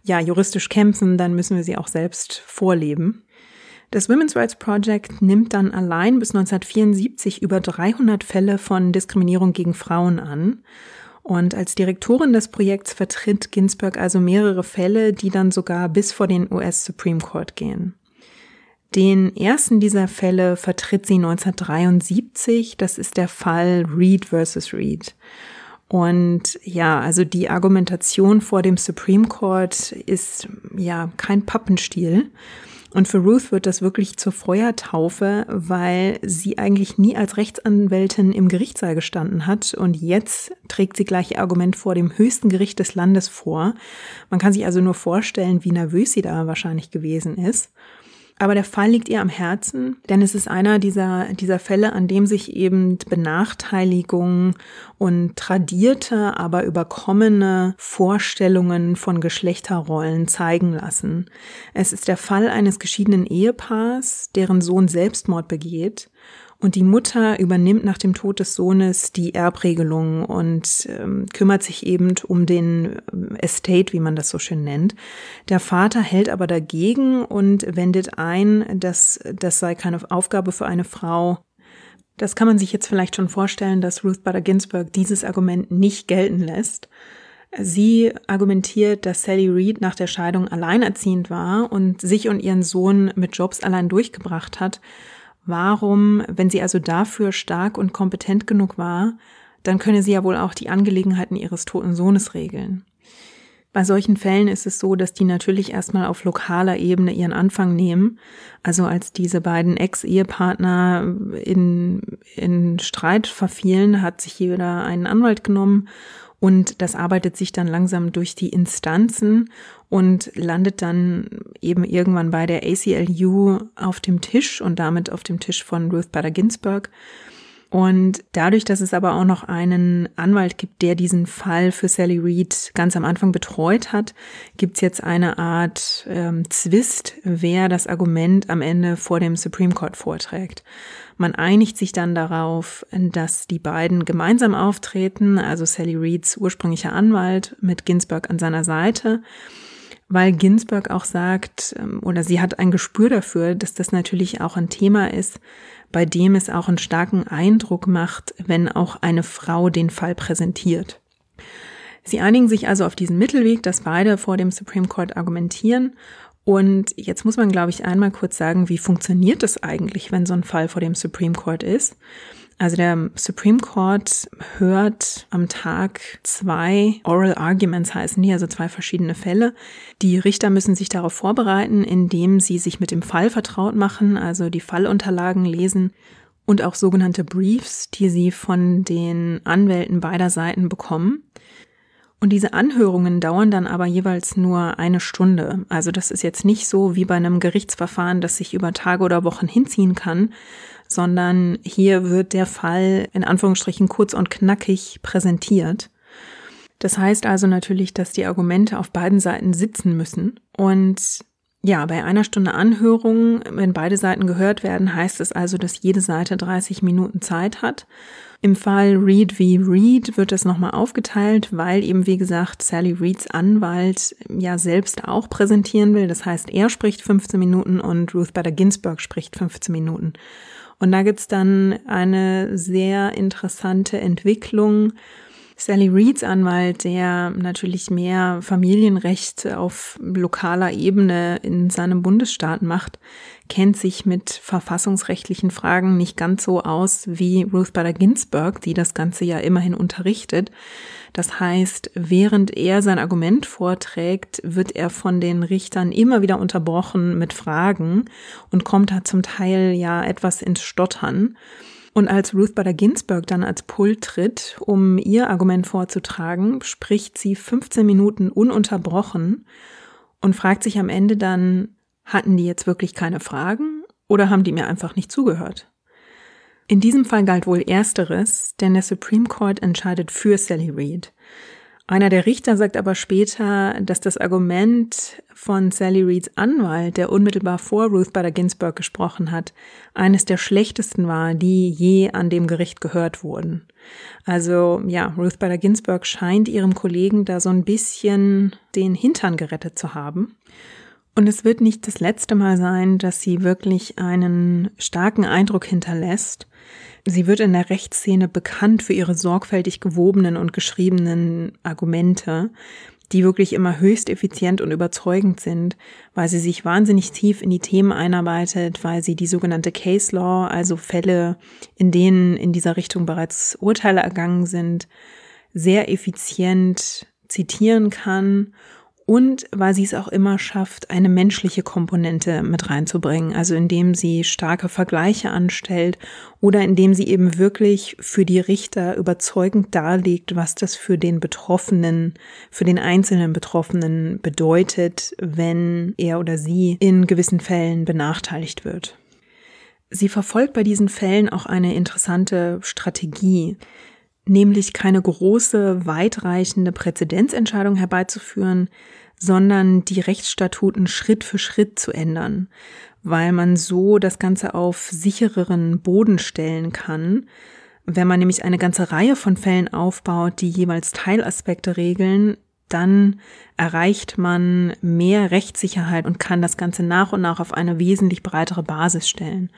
ja juristisch kämpfen, dann müssen wir sie auch selbst vorleben. Das Women's Rights Project nimmt dann allein bis 1974 über 300 Fälle von Diskriminierung gegen Frauen an und als Direktorin des Projekts vertritt Ginsburg also mehrere Fälle, die dann sogar bis vor den US Supreme Court gehen. Den ersten dieser Fälle vertritt sie 1973. Das ist der Fall Reed versus Reed. Und ja, also die Argumentation vor dem Supreme Court ist ja kein Pappenstiel. Und für Ruth wird das wirklich zur Feuertaufe, weil sie eigentlich nie als Rechtsanwältin im Gerichtssaal gestanden hat und jetzt trägt sie gleich ihr Argument vor dem höchsten Gericht des Landes vor. Man kann sich also nur vorstellen, wie nervös sie da wahrscheinlich gewesen ist. Aber der Fall liegt ihr am Herzen, denn es ist einer dieser, dieser Fälle, an dem sich eben Benachteiligung und tradierte, aber überkommene Vorstellungen von Geschlechterrollen zeigen lassen. Es ist der Fall eines geschiedenen Ehepaars, deren Sohn Selbstmord begeht und die Mutter übernimmt nach dem Tod des Sohnes die Erbregelung und ähm, kümmert sich eben um den ähm, Estate, wie man das so schön nennt. Der Vater hält aber dagegen und wendet ein, dass das sei keine Aufgabe für eine Frau. Das kann man sich jetzt vielleicht schon vorstellen, dass Ruth Bader Ginsburg dieses Argument nicht gelten lässt. Sie argumentiert, dass Sally Reed nach der Scheidung alleinerziehend war und sich und ihren Sohn mit Jobs allein durchgebracht hat Warum, wenn sie also dafür stark und kompetent genug war, dann könne sie ja wohl auch die Angelegenheiten ihres toten Sohnes regeln. Bei solchen Fällen ist es so, dass die natürlich erstmal auf lokaler Ebene ihren Anfang nehmen. Also als diese beiden Ex-Ehepartner in, in Streit verfielen, hat sich jeder einen Anwalt genommen und das arbeitet sich dann langsam durch die Instanzen und landet dann eben irgendwann bei der ACLU auf dem Tisch und damit auf dem Tisch von Ruth Bader Ginsburg. Und dadurch, dass es aber auch noch einen Anwalt gibt, der diesen Fall für Sally Reed ganz am Anfang betreut hat, gibt's jetzt eine Art ähm, Zwist, wer das Argument am Ende vor dem Supreme Court vorträgt. Man einigt sich dann darauf, dass die beiden gemeinsam auftreten, also Sally Reeds ursprünglicher Anwalt mit Ginsburg an seiner Seite, weil Ginsburg auch sagt, ähm, oder sie hat ein Gespür dafür, dass das natürlich auch ein Thema ist, bei dem es auch einen starken Eindruck macht, wenn auch eine Frau den Fall präsentiert. Sie einigen sich also auf diesen Mittelweg, dass beide vor dem Supreme Court argumentieren und jetzt muss man, glaube ich, einmal kurz sagen, wie funktioniert das eigentlich, wenn so ein Fall vor dem Supreme Court ist? Also der Supreme Court hört am Tag zwei Oral Arguments heißen die, also zwei verschiedene Fälle. Die Richter müssen sich darauf vorbereiten, indem sie sich mit dem Fall vertraut machen, also die Fallunterlagen lesen und auch sogenannte Briefs, die sie von den Anwälten beider Seiten bekommen. Und diese Anhörungen dauern dann aber jeweils nur eine Stunde. Also das ist jetzt nicht so wie bei einem Gerichtsverfahren, das sich über Tage oder Wochen hinziehen kann, sondern hier wird der Fall in Anführungsstrichen kurz und knackig präsentiert. Das heißt also natürlich, dass die Argumente auf beiden Seiten sitzen müssen. Und ja, bei einer Stunde Anhörung, wenn beide Seiten gehört werden, heißt es also, dass jede Seite 30 Minuten Zeit hat. Im Fall Reed v. Reed wird das nochmal aufgeteilt, weil eben, wie gesagt, Sally Reeds Anwalt ja selbst auch präsentieren will. Das heißt, er spricht 15 Minuten und Ruth Bader Ginsburg spricht 15 Minuten. Und da gibt's dann eine sehr interessante Entwicklung, Sally Reeds Anwalt, der natürlich mehr Familienrecht auf lokaler Ebene in seinem Bundesstaat macht, kennt sich mit verfassungsrechtlichen Fragen nicht ganz so aus wie Ruth Bader Ginsburg, die das Ganze ja immerhin unterrichtet. Das heißt, während er sein Argument vorträgt, wird er von den Richtern immer wieder unterbrochen mit Fragen und kommt da zum Teil ja etwas ins Stottern. Und als Ruth Bader Ginsburg dann als Pult tritt, um ihr Argument vorzutragen, spricht sie 15 Minuten ununterbrochen und fragt sich am Ende dann, hatten die jetzt wirklich keine Fragen oder haben die mir einfach nicht zugehört? In diesem Fall galt wohl Ersteres, denn der Supreme Court entscheidet für Sally Reed. Einer der Richter sagt aber später, dass das Argument von Sally Reeds Anwalt, der unmittelbar vor Ruth Bader Ginsburg gesprochen hat, eines der schlechtesten war, die je an dem Gericht gehört wurden. Also ja, Ruth Bader Ginsburg scheint ihrem Kollegen da so ein bisschen den Hintern gerettet zu haben. Und es wird nicht das letzte Mal sein, dass sie wirklich einen starken Eindruck hinterlässt. Sie wird in der Rechtsszene bekannt für ihre sorgfältig gewobenen und geschriebenen Argumente, die wirklich immer höchst effizient und überzeugend sind, weil sie sich wahnsinnig tief in die Themen einarbeitet, weil sie die sogenannte Case Law, also Fälle, in denen in dieser Richtung bereits Urteile ergangen sind, sehr effizient zitieren kann und weil sie es auch immer schafft, eine menschliche Komponente mit reinzubringen, also indem sie starke Vergleiche anstellt oder indem sie eben wirklich für die Richter überzeugend darlegt, was das für den Betroffenen, für den einzelnen Betroffenen bedeutet, wenn er oder sie in gewissen Fällen benachteiligt wird. Sie verfolgt bei diesen Fällen auch eine interessante Strategie nämlich keine große, weitreichende Präzedenzentscheidung herbeizuführen, sondern die Rechtsstatuten Schritt für Schritt zu ändern, weil man so das Ganze auf sichereren Boden stellen kann. Wenn man nämlich eine ganze Reihe von Fällen aufbaut, die jeweils Teilaspekte regeln, dann erreicht man mehr Rechtssicherheit und kann das Ganze nach und nach auf eine wesentlich breitere Basis stellen.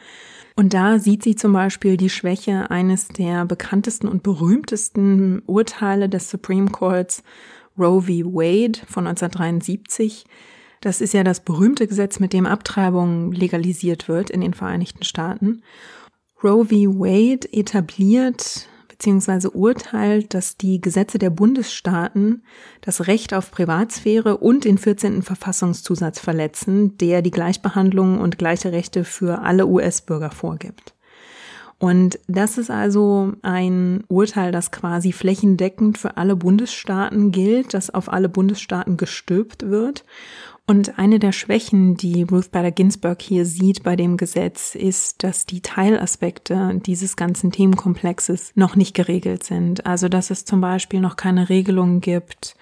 Und da sieht sie zum Beispiel die Schwäche eines der bekanntesten und berühmtesten Urteile des Supreme Courts, Roe v. Wade von 1973. Das ist ja das berühmte Gesetz, mit dem Abtreibung legalisiert wird in den Vereinigten Staaten. Roe v. Wade etabliert bzw. urteilt, dass die Gesetze der Bundesstaaten das Recht auf Privatsphäre und den 14. Verfassungszusatz verletzen, der die Gleichbehandlung und gleiche Rechte für alle US-Bürger vorgibt. Und das ist also ein Urteil, das quasi flächendeckend für alle Bundesstaaten gilt, das auf alle Bundesstaaten gestülpt wird und eine der Schwächen, die Ruth Bader Ginsburg hier sieht bei dem Gesetz, ist, dass die Teilaspekte dieses ganzen Themenkomplexes noch nicht geregelt sind. Also, dass es zum Beispiel noch keine Regelung gibt,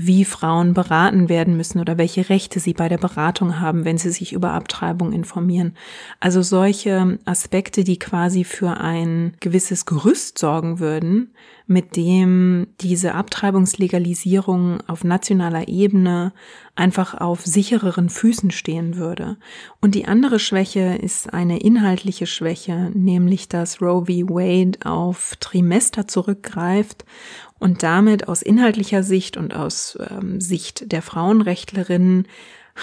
wie Frauen beraten werden müssen oder welche Rechte sie bei der Beratung haben, wenn sie sich über Abtreibung informieren. Also solche Aspekte, die quasi für ein gewisses Gerüst sorgen würden, mit dem diese Abtreibungslegalisierung auf nationaler Ebene einfach auf sichereren Füßen stehen würde. Und die andere Schwäche ist eine inhaltliche Schwäche, nämlich dass Roe v. Wade auf Trimester zurückgreift und damit aus inhaltlicher Sicht und aus ähm, Sicht der Frauenrechtlerinnen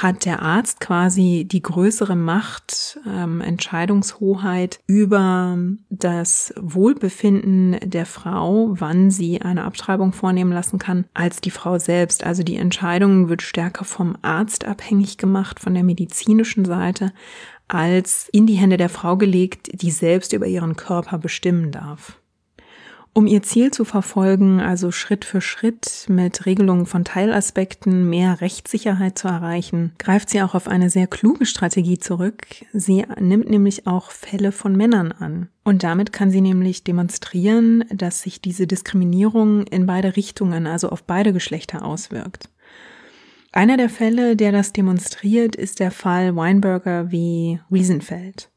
hat der Arzt quasi die größere Macht, ähm, Entscheidungshoheit über das Wohlbefinden der Frau, wann sie eine Abtreibung vornehmen lassen kann, als die Frau selbst. Also die Entscheidung wird stärker vom Arzt abhängig gemacht, von der medizinischen Seite, als in die Hände der Frau gelegt, die selbst über ihren Körper bestimmen darf. Um ihr Ziel zu verfolgen, also Schritt für Schritt mit Regelungen von Teilaspekten mehr Rechtssicherheit zu erreichen, greift sie auch auf eine sehr kluge Strategie zurück. Sie nimmt nämlich auch Fälle von Männern an. Und damit kann sie nämlich demonstrieren, dass sich diese Diskriminierung in beide Richtungen, also auf beide Geschlechter auswirkt. Einer der Fälle, der das demonstriert, ist der Fall Weinberger wie Wiesenfeld.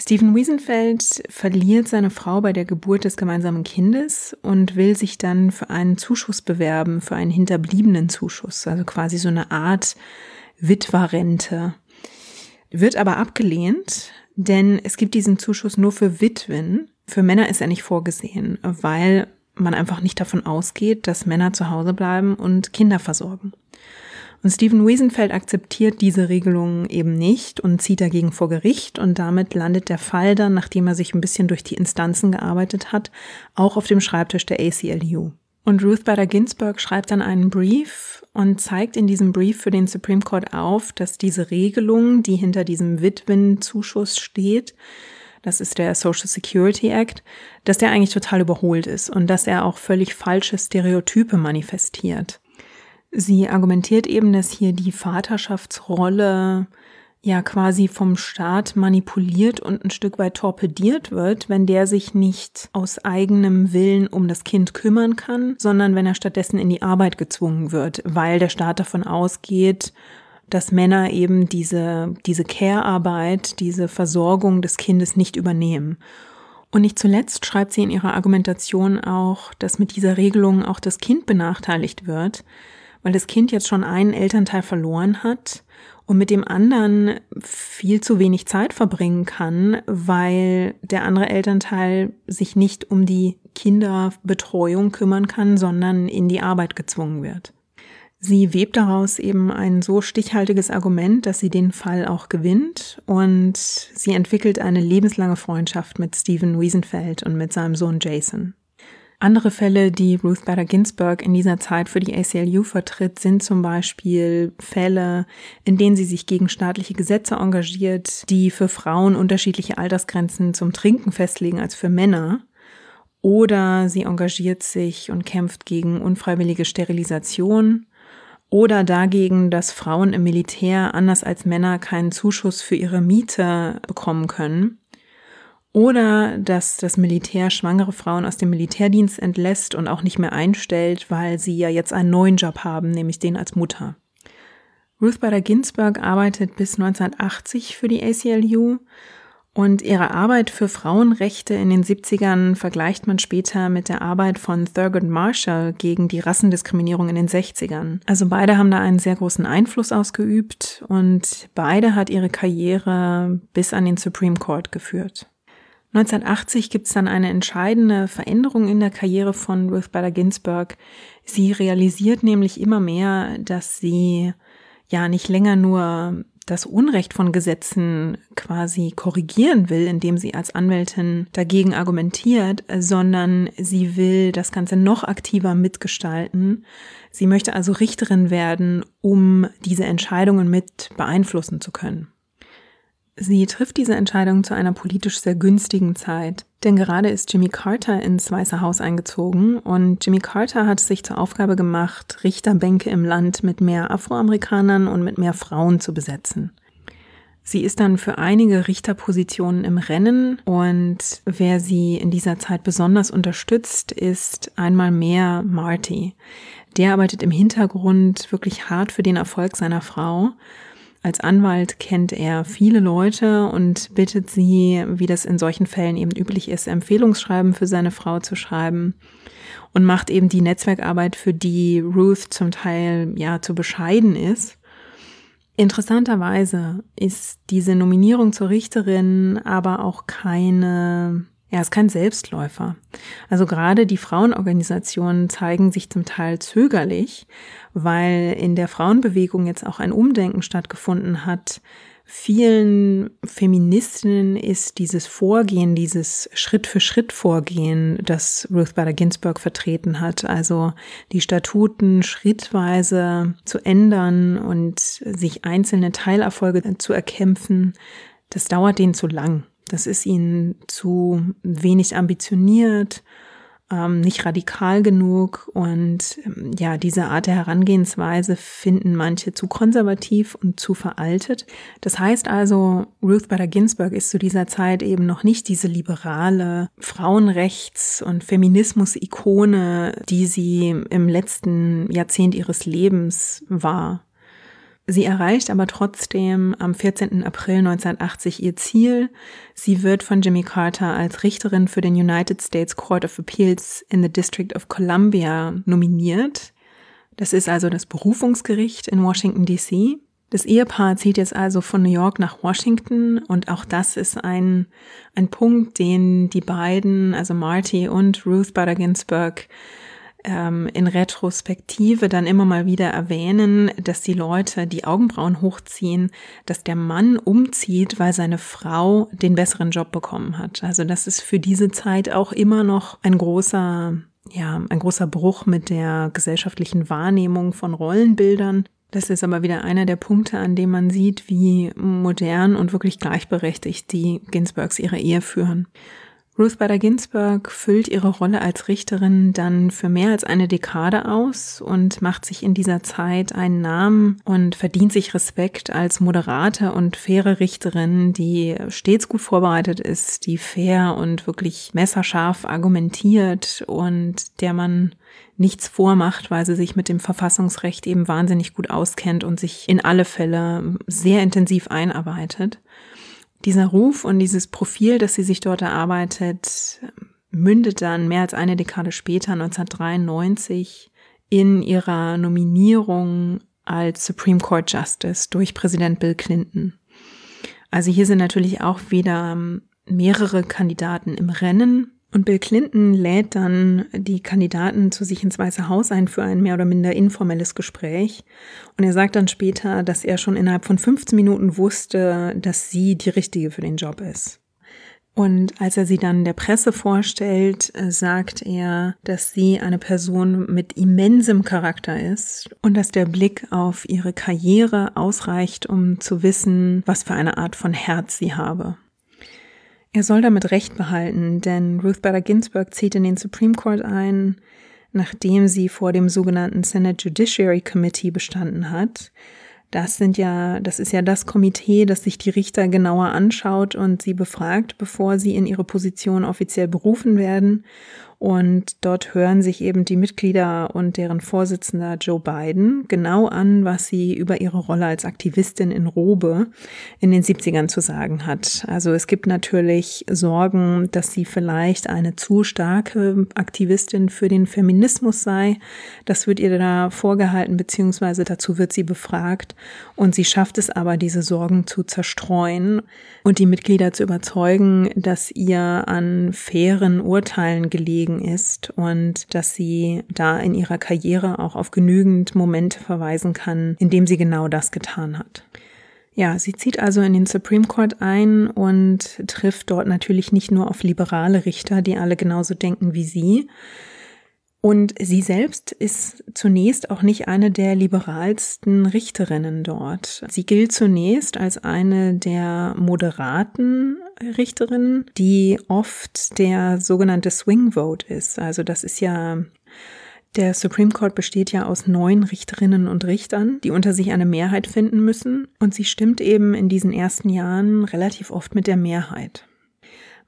Stephen Wiesenfeld verliert seine Frau bei der Geburt des gemeinsamen Kindes und will sich dann für einen Zuschuss bewerben, für einen hinterbliebenen Zuschuss, also quasi so eine Art Witwerrente. Wird aber abgelehnt, Denn es gibt diesen Zuschuss nur für Witwen. Für Männer ist er nicht vorgesehen, weil man einfach nicht davon ausgeht, dass Männer zu Hause bleiben und Kinder versorgen. Und Steven Wiesenfeld akzeptiert diese Regelung eben nicht und zieht dagegen vor Gericht und damit landet der Fall dann, nachdem er sich ein bisschen durch die Instanzen gearbeitet hat, auch auf dem Schreibtisch der ACLU. Und Ruth Bader Ginsburg schreibt dann einen Brief und zeigt in diesem Brief für den Supreme Court auf, dass diese Regelung, die hinter diesem Witwenzuschuss steht, das ist der Social Security Act, dass der eigentlich total überholt ist und dass er auch völlig falsche Stereotype manifestiert. Sie argumentiert eben, dass hier die Vaterschaftsrolle ja quasi vom Staat manipuliert und ein Stück weit torpediert wird, wenn der sich nicht aus eigenem Willen um das Kind kümmern kann, sondern wenn er stattdessen in die Arbeit gezwungen wird, weil der Staat davon ausgeht, dass Männer eben diese, diese Care-Arbeit, diese Versorgung des Kindes nicht übernehmen. Und nicht zuletzt schreibt sie in ihrer Argumentation auch, dass mit dieser Regelung auch das Kind benachteiligt wird, weil das Kind jetzt schon einen Elternteil verloren hat und mit dem anderen viel zu wenig Zeit verbringen kann, weil der andere Elternteil sich nicht um die Kinderbetreuung kümmern kann, sondern in die Arbeit gezwungen wird. Sie webt daraus eben ein so stichhaltiges Argument, dass sie den Fall auch gewinnt und sie entwickelt eine lebenslange Freundschaft mit Stephen Wiesenfeld und mit seinem Sohn Jason. Andere Fälle, die Ruth Bader Ginsburg in dieser Zeit für die ACLU vertritt, sind zum Beispiel Fälle, in denen sie sich gegen staatliche Gesetze engagiert, die für Frauen unterschiedliche Altersgrenzen zum Trinken festlegen als für Männer. Oder sie engagiert sich und kämpft gegen unfreiwillige Sterilisation oder dagegen, dass Frauen im Militär anders als Männer keinen Zuschuss für ihre Miete bekommen können. Oder dass das Militär schwangere Frauen aus dem Militärdienst entlässt und auch nicht mehr einstellt, weil sie ja jetzt einen neuen Job haben, nämlich den als Mutter. Ruth Bader Ginsburg arbeitet bis 1980 für die ACLU und ihre Arbeit für Frauenrechte in den 70ern vergleicht man später mit der Arbeit von Thurgood Marshall gegen die Rassendiskriminierung in den 60ern. Also beide haben da einen sehr großen Einfluss ausgeübt und beide hat ihre Karriere bis an den Supreme Court geführt. 1980 gibt es dann eine entscheidende Veränderung in der Karriere von Ruth Bader Ginsburg. Sie realisiert nämlich immer mehr, dass sie ja nicht länger nur das Unrecht von Gesetzen quasi korrigieren will, indem sie als Anwältin dagegen argumentiert, sondern sie will das Ganze noch aktiver mitgestalten. Sie möchte also Richterin werden, um diese Entscheidungen mit beeinflussen zu können. Sie trifft diese Entscheidung zu einer politisch sehr günstigen Zeit. Denn gerade ist Jimmy Carter ins Weiße Haus eingezogen und Jimmy Carter hat sich zur Aufgabe gemacht, Richterbänke im Land mit mehr Afroamerikanern und mit mehr Frauen zu besetzen. Sie ist dann für einige Richterpositionen im Rennen und wer sie in dieser Zeit besonders unterstützt, ist einmal mehr Marty. Der arbeitet im Hintergrund wirklich hart für den Erfolg seiner Frau als Anwalt kennt er viele Leute und bittet sie, wie das in solchen Fällen eben üblich ist, Empfehlungsschreiben für seine Frau zu schreiben und macht eben die Netzwerkarbeit, für die Ruth zum Teil ja zu bescheiden ist. Interessanterweise ist diese Nominierung zur Richterin aber auch keine ja, ist kein Selbstläufer. Also gerade die Frauenorganisationen zeigen sich zum Teil zögerlich, weil in der Frauenbewegung jetzt auch ein Umdenken stattgefunden hat. Vielen Feministinnen ist dieses Vorgehen, dieses Schritt-für-Schritt-Vorgehen, das Ruth Bader Ginsburg vertreten hat, also die Statuten schrittweise zu ändern und sich einzelne Teilerfolge zu erkämpfen, das dauert denen zu lang. Das ist ihnen zu wenig ambitioniert, ähm, nicht radikal genug und ähm, ja, diese Art der Herangehensweise finden manche zu konservativ und zu veraltet. Das heißt also, Ruth Bader Ginsburg ist zu dieser Zeit eben noch nicht diese liberale Frauenrechts- und Feminismus-Ikone, die sie im letzten Jahrzehnt ihres Lebens war. Sie erreicht aber trotzdem am 14. April 1980 ihr Ziel. Sie wird von Jimmy Carter als Richterin für den United States Court of Appeals in the District of Columbia nominiert. Das ist also das Berufungsgericht in Washington, DC. Das Ehepaar zieht jetzt also von New York nach Washington und auch das ist ein, ein Punkt, den die beiden, also Marty und Ruth Bader Ginsburg, ähm, in Retrospektive dann immer mal wieder erwähnen, dass die Leute die Augenbrauen hochziehen, dass der Mann umzieht, weil seine Frau den besseren Job bekommen hat. Also das ist für diese Zeit auch immer noch ein großer ja, ein großer Bruch mit der gesellschaftlichen Wahrnehmung von Rollenbildern. Das ist aber wieder einer der Punkte, an dem man sieht, wie modern und wirklich gleichberechtigt die Ginsburgs ihre Ehe führen. Ruth Bader Ginsburg füllt ihre Rolle als Richterin dann für mehr als eine Dekade aus und macht sich in dieser Zeit einen Namen und verdient sich Respekt als moderate und faire Richterin, die stets gut vorbereitet ist, die fair und wirklich messerscharf argumentiert und der man nichts vormacht, weil sie sich mit dem Verfassungsrecht eben wahnsinnig gut auskennt und sich in alle Fälle sehr intensiv einarbeitet. Dieser Ruf und dieses Profil, das sie sich dort erarbeitet, mündet dann mehr als eine Dekade später, 1993, in ihrer Nominierung als Supreme Court Justice durch Präsident Bill Clinton. Also hier sind natürlich auch wieder mehrere Kandidaten im Rennen. Und Bill Clinton lädt dann die Kandidaten zu sich ins Weiße Haus ein für ein mehr oder minder informelles Gespräch. Und er sagt dann später, dass er schon innerhalb von 15 Minuten wusste, dass sie die richtige für den Job ist. Und als er sie dann der Presse vorstellt, sagt er, dass sie eine Person mit immensem Charakter ist und dass der Blick auf ihre Karriere ausreicht, um zu wissen, was für eine Art von Herz sie habe. Er soll damit Recht behalten, denn Ruth Bader Ginsburg zieht in den Supreme Court ein, nachdem sie vor dem sogenannten Senate Judiciary Committee bestanden hat. Das sind ja, das ist ja das Komitee, das sich die Richter genauer anschaut und sie befragt, bevor sie in ihre Position offiziell berufen werden. Und dort hören sich eben die Mitglieder und deren Vorsitzender Joe Biden genau an, was sie über ihre Rolle als Aktivistin in Robe in den 70ern zu sagen hat. Also es gibt natürlich Sorgen, dass sie vielleicht eine zu starke Aktivistin für den Feminismus sei. Das wird ihr da vorgehalten, beziehungsweise dazu wird sie befragt. Und sie schafft es aber, diese Sorgen zu zerstreuen und die Mitglieder zu überzeugen, dass ihr an fairen Urteilen gelegen gelegen ist und dass sie da in ihrer Karriere auch auf genügend Momente verweisen kann, in dem sie genau das getan hat. Ja, sie zieht also in den Supreme Court ein und trifft dort natürlich nicht nur auf liberale Richter, die alle genauso denken wie sie, und sie selbst ist zunächst auch nicht eine der liberalsten Richterinnen dort. Sie gilt zunächst als eine der moderaten Richterinnen, die oft der sogenannte Swing Vote ist. Also das ist ja der Supreme Court besteht ja aus neun Richterinnen und Richtern, die unter sich eine Mehrheit finden müssen. Und sie stimmt eben in diesen ersten Jahren relativ oft mit der Mehrheit.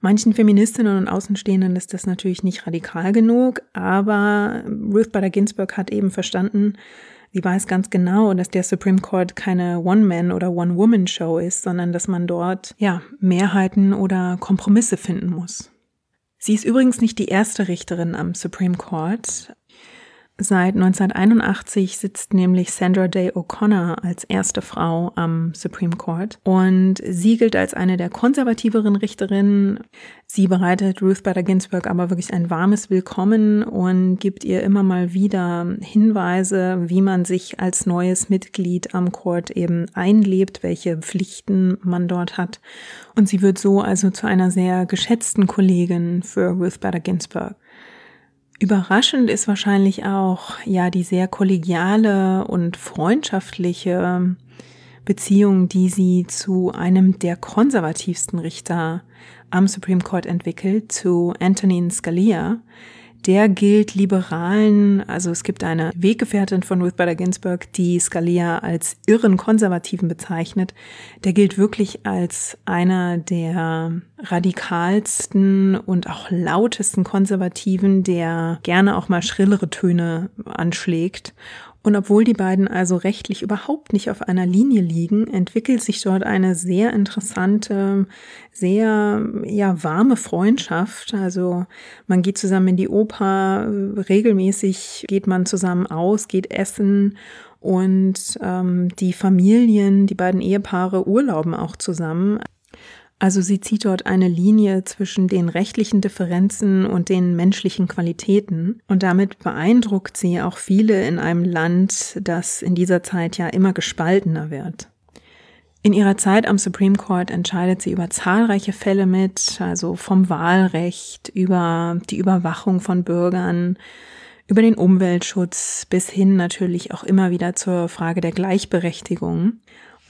Manchen Feministinnen und Außenstehenden ist das natürlich nicht radikal genug, aber Ruth Bader Ginsburg hat eben verstanden, sie weiß ganz genau, dass der Supreme Court keine One-Man- oder One-Woman-Show ist, sondern dass man dort, ja, Mehrheiten oder Kompromisse finden muss. Sie ist übrigens nicht die erste Richterin am Supreme Court. Seit 1981 sitzt nämlich Sandra Day O'Connor als erste Frau am Supreme Court und sie gilt als eine der konservativeren Richterinnen. Sie bereitet Ruth Bader Ginsburg aber wirklich ein warmes Willkommen und gibt ihr immer mal wieder Hinweise, wie man sich als neues Mitglied am Court eben einlebt, welche Pflichten man dort hat. Und sie wird so also zu einer sehr geschätzten Kollegin für Ruth Bader Ginsburg. Überraschend ist wahrscheinlich auch, ja, die sehr kollegiale und freundschaftliche Beziehung, die sie zu einem der konservativsten Richter am Supreme Court entwickelt, zu Antonin Scalia, der gilt Liberalen, also es gibt eine Weggefährtin von Ruth Bader Ginsburg, die Scalia als irren Konservativen bezeichnet. Der gilt wirklich als einer der radikalsten und auch lautesten Konservativen, der gerne auch mal schrillere Töne anschlägt und obwohl die beiden also rechtlich überhaupt nicht auf einer Linie liegen, entwickelt sich dort eine sehr interessante, sehr ja warme Freundschaft. Also man geht zusammen in die Oper, regelmäßig geht man zusammen aus, geht essen Und ähm, die Familien, die beiden Ehepaare urlauben auch zusammen. Also sie zieht dort eine Linie zwischen den rechtlichen Differenzen und den menschlichen Qualitäten. Und damit beeindruckt sie auch viele in einem Land, das in dieser Zeit ja immer gespaltener wird. In ihrer Zeit am Supreme Court entscheidet sie über zahlreiche Fälle mit, also vom Wahlrecht über die Überwachung von Bürgern, über den Umweltschutz bis hin natürlich auch immer wieder zur Frage der Gleichberechtigung.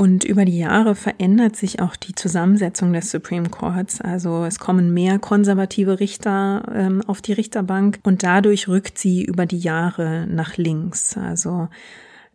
Und über die Jahre verändert sich auch die Zusammensetzung des Supreme Courts. Also es kommen mehr konservative Richter ähm, auf die Richterbank und dadurch rückt sie über die Jahre nach links. Also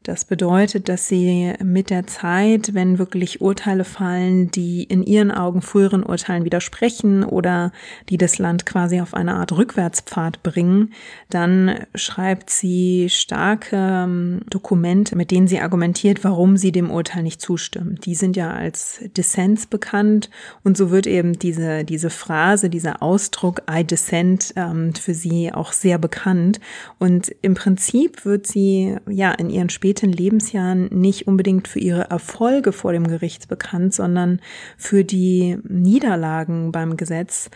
das bedeutet, dass sie mit der Zeit, wenn wirklich Urteile fallen, die in ihren Augen früheren Urteilen widersprechen oder die das Land quasi auf eine Art Rückwärtspfad bringen, dann schreibt sie starke ähm, Dokumente, mit denen sie argumentiert, warum sie dem Urteil nicht zustimmt. Die sind ja als Dissents bekannt und so wird eben diese, diese Phrase, dieser Ausdruck I dissent ähm, für sie auch sehr bekannt. Und im Prinzip wird sie ja in ihren späteren späten Lebensjahren nicht unbedingt für ihre Erfolge vor dem Gericht bekannt, sondern für die Niederlagen beim Gesetz,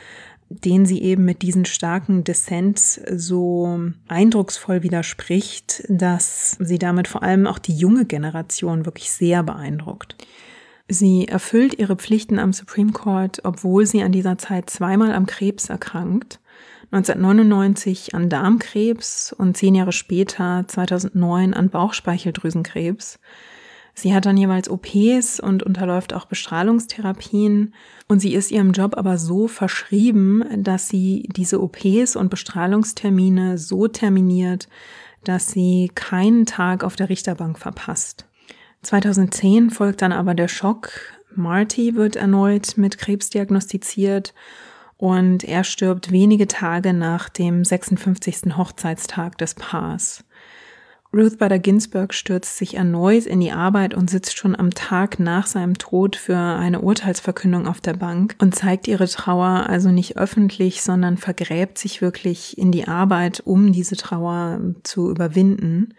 den sie eben mit diesen starken Dissents so eindrucksvoll widerspricht, dass sie damit vor allem auch die junge Generation wirklich sehr beeindruckt. Sie erfüllt ihre Pflichten am Supreme Court, obwohl sie an dieser Zeit zweimal am Krebs erkrankt 1999 an Darmkrebs und zehn Jahre später, 2009, an Bauchspeicheldrüsenkrebs. Sie hat dann jeweils OPs und unterläuft auch Bestrahlungstherapien und sie ist ihrem Job aber so verschrieben, dass sie diese OPs und Bestrahlungstermine so terminiert, dass sie keinen Tag auf der Richterbank verpasst. 2010 folgt dann aber der Schock. Marty wird erneut mit Krebs diagnostiziert und er stirbt wenige Tage nach dem 56. Hochzeitstag des Paars. Ruth Bader Ginsburg stürzt sich erneut in die Arbeit und sitzt schon am Tag nach seinem Tod für eine Urteilsverkündung auf der Bank und zeigt ihre Trauer also nicht öffentlich, sondern vergräbt sich wirklich in die Arbeit, um diese Trauer zu überwinden.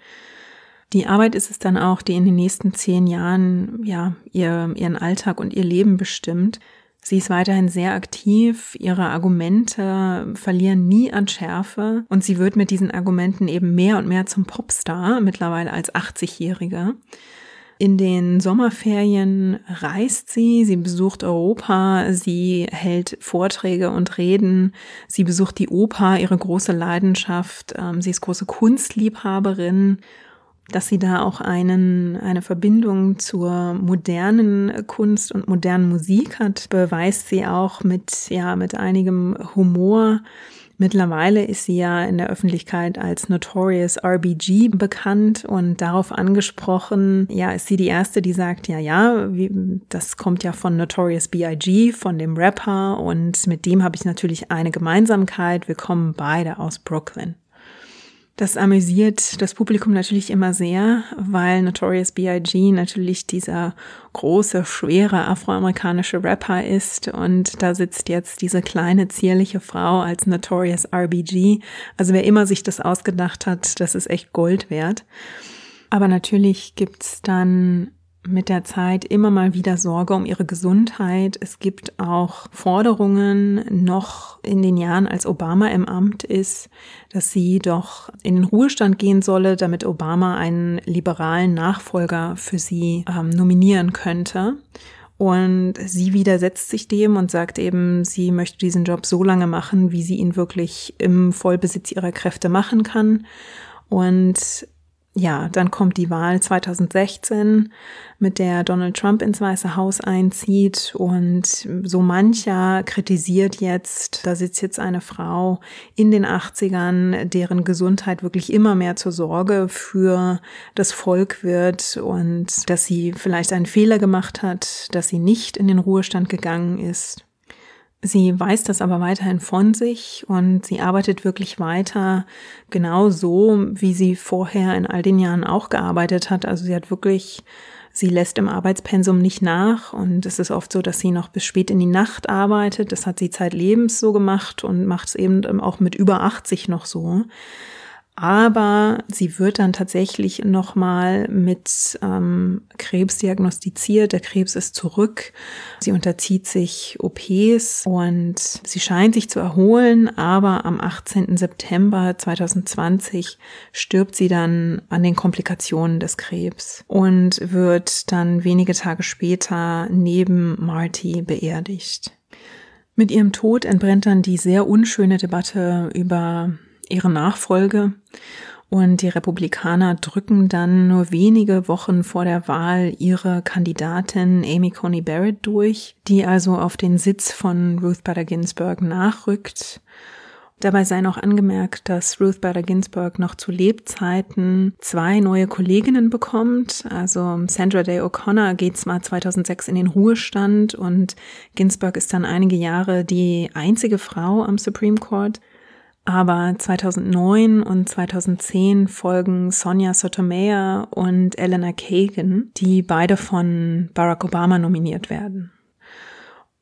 Die Arbeit ist es dann auch, die in den nächsten zehn Jahren ja ihr, ihren Alltag und ihr Leben bestimmt. Sie ist weiterhin sehr aktiv, ihre Argumente verlieren nie an Schärfe. Und sie wird mit diesen Argumenten eben mehr und mehr zum Popstar, mittlerweile als 80-Jährige. In den Sommerferien reist sie, sie besucht Europa, sie hält Vorträge und Reden, sie besucht die Oper, ihre große Leidenschaft, ähm, sie ist große Kunstliebhaberin dass sie da auch einen, eine Verbindung zur modernen Kunst und modernen Musik hat, beweist sie auch mit, ja, mit einigem Humor. Mittlerweile ist sie ja in der Öffentlichkeit als Notorious RBG bekannt und darauf angesprochen, ja, ist sie die erste, die sagt, ja, ja, wie, das kommt ja von Notorious B.I.G., von dem Rapper und mit dem habe ich natürlich eine Gemeinsamkeit. Wir kommen beide aus Brooklyn. Das amüsiert das Publikum natürlich immer sehr, weil Notorious B.I.G. natürlich dieser große, schwere afroamerikanische Rapper ist und da sitzt jetzt diese kleine, zierliche Frau als Notorious RBG. Also wer immer sich das ausgedacht hat, das ist echt Gold wert. Aber natürlich gibt's dann mit der Zeit immer mal wieder Sorge um ihre Gesundheit. Es gibt auch Forderungen noch in den Jahren, als Obama im Amt ist, dass sie doch in den Ruhestand gehen solle, damit Obama einen liberalen Nachfolger für sie ähm, nominieren könnte. Und sie widersetzt sich dem und sagt eben, sie möchte diesen Job so lange machen, wie sie ihn wirklich im Vollbesitz ihrer Kräfte machen kann. Und ja, dann kommt die Wahl 2016, mit der Donald Trump ins Weiße Haus einzieht und so mancher kritisiert jetzt, da sitzt jetzt eine Frau in den 80ern, deren Gesundheit wirklich immer mehr zur Sorge für das Volk wird und dass sie vielleicht einen Fehler gemacht hat, dass sie nicht in den Ruhestand gegangen ist. Sie weiß das aber weiterhin von sich und sie arbeitet wirklich weiter genau so, wie sie vorher in all den Jahren auch gearbeitet hat. Also sie hat wirklich, sie lässt im Arbeitspensum nicht nach und es ist oft so, dass sie noch bis spät in die Nacht arbeitet. Das hat sie zeitlebens so gemacht und macht es eben auch mit über 80 noch so. Aber sie wird dann tatsächlich nochmal mit ähm, Krebs diagnostiziert. Der Krebs ist zurück. Sie unterzieht sich OPs und sie scheint sich zu erholen, aber am 18. September 2020 stirbt sie dann an den Komplikationen des Krebs und wird dann wenige Tage später neben Marty beerdigt. Mit ihrem Tod entbrennt dann die sehr unschöne Debatte über ihre Nachfolge. Und die Republikaner drücken dann nur wenige Wochen vor der Wahl ihre Kandidatin Amy Coney Barrett durch, die also auf den Sitz von Ruth Bader Ginsburg nachrückt. Dabei sei noch angemerkt, dass Ruth Bader Ginsburg noch zu Lebzeiten zwei neue Kolleginnen bekommt. Also Sandra Day O'Connor geht zwar 2006 in den Ruhestand und Ginsburg ist dann einige Jahre die einzige Frau am Supreme Court. Aber 2009 und 2010 folgen Sonja Sotomayor und Eleanor Kagan, die beide von Barack Obama nominiert werden.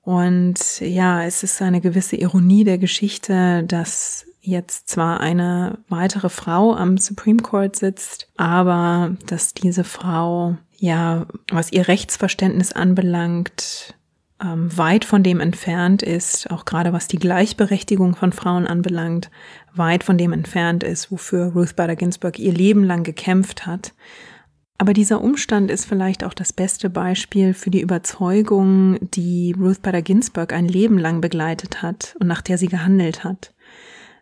Und ja, es ist eine gewisse Ironie der Geschichte, dass jetzt zwar eine weitere Frau am Supreme Court sitzt, aber dass diese Frau ja, was ihr Rechtsverständnis anbelangt, ähm, weit von dem entfernt ist, auch gerade was die Gleichberechtigung von Frauen anbelangt, weit von dem entfernt ist, wofür Ruth Bader Ginsburg ihr Leben lang gekämpft hat. Aber dieser Umstand ist vielleicht auch das beste Beispiel für die Überzeugung, die Ruth Bader Ginsburg ein Leben lang begleitet hat und nach der sie gehandelt hat.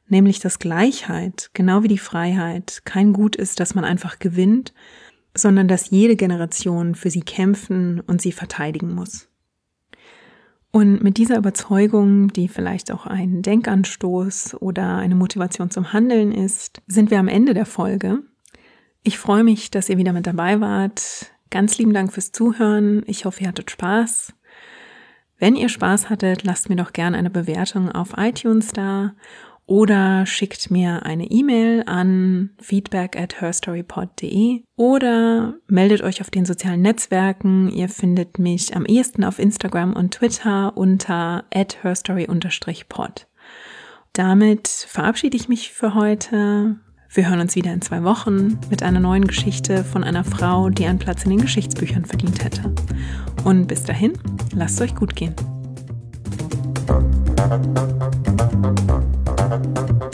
Nämlich, dass Gleichheit, genau wie die Freiheit, kein Gut ist, das man einfach gewinnt, sondern dass jede Generation für sie kämpfen und sie verteidigen muss. Und mit dieser Überzeugung, die vielleicht auch ein Denkanstoß oder eine Motivation zum Handeln ist, sind wir am Ende der Folge. Ich freue mich, dass ihr wieder mit dabei wart. Ganz lieben Dank fürs Zuhören. Ich hoffe, ihr hattet Spaß. Wenn ihr Spaß hattet, lasst mir doch gerne eine Bewertung auf iTunes da oder schickt mir eine E-Mail an feedback at herstorypod.de oder meldet euch auf den sozialen Netzwerken. Ihr findet mich am ehesten auf Instagram und Twitter unter at herstory-pod. Damit verabschiede ich mich für heute. Wir hören uns wieder in zwei Wochen mit einer neuen Geschichte von einer Frau, die einen Platz in den Geschichtsbüchern verdient hätte. Und bis dahin, lasst es euch gut gehen. Thank you.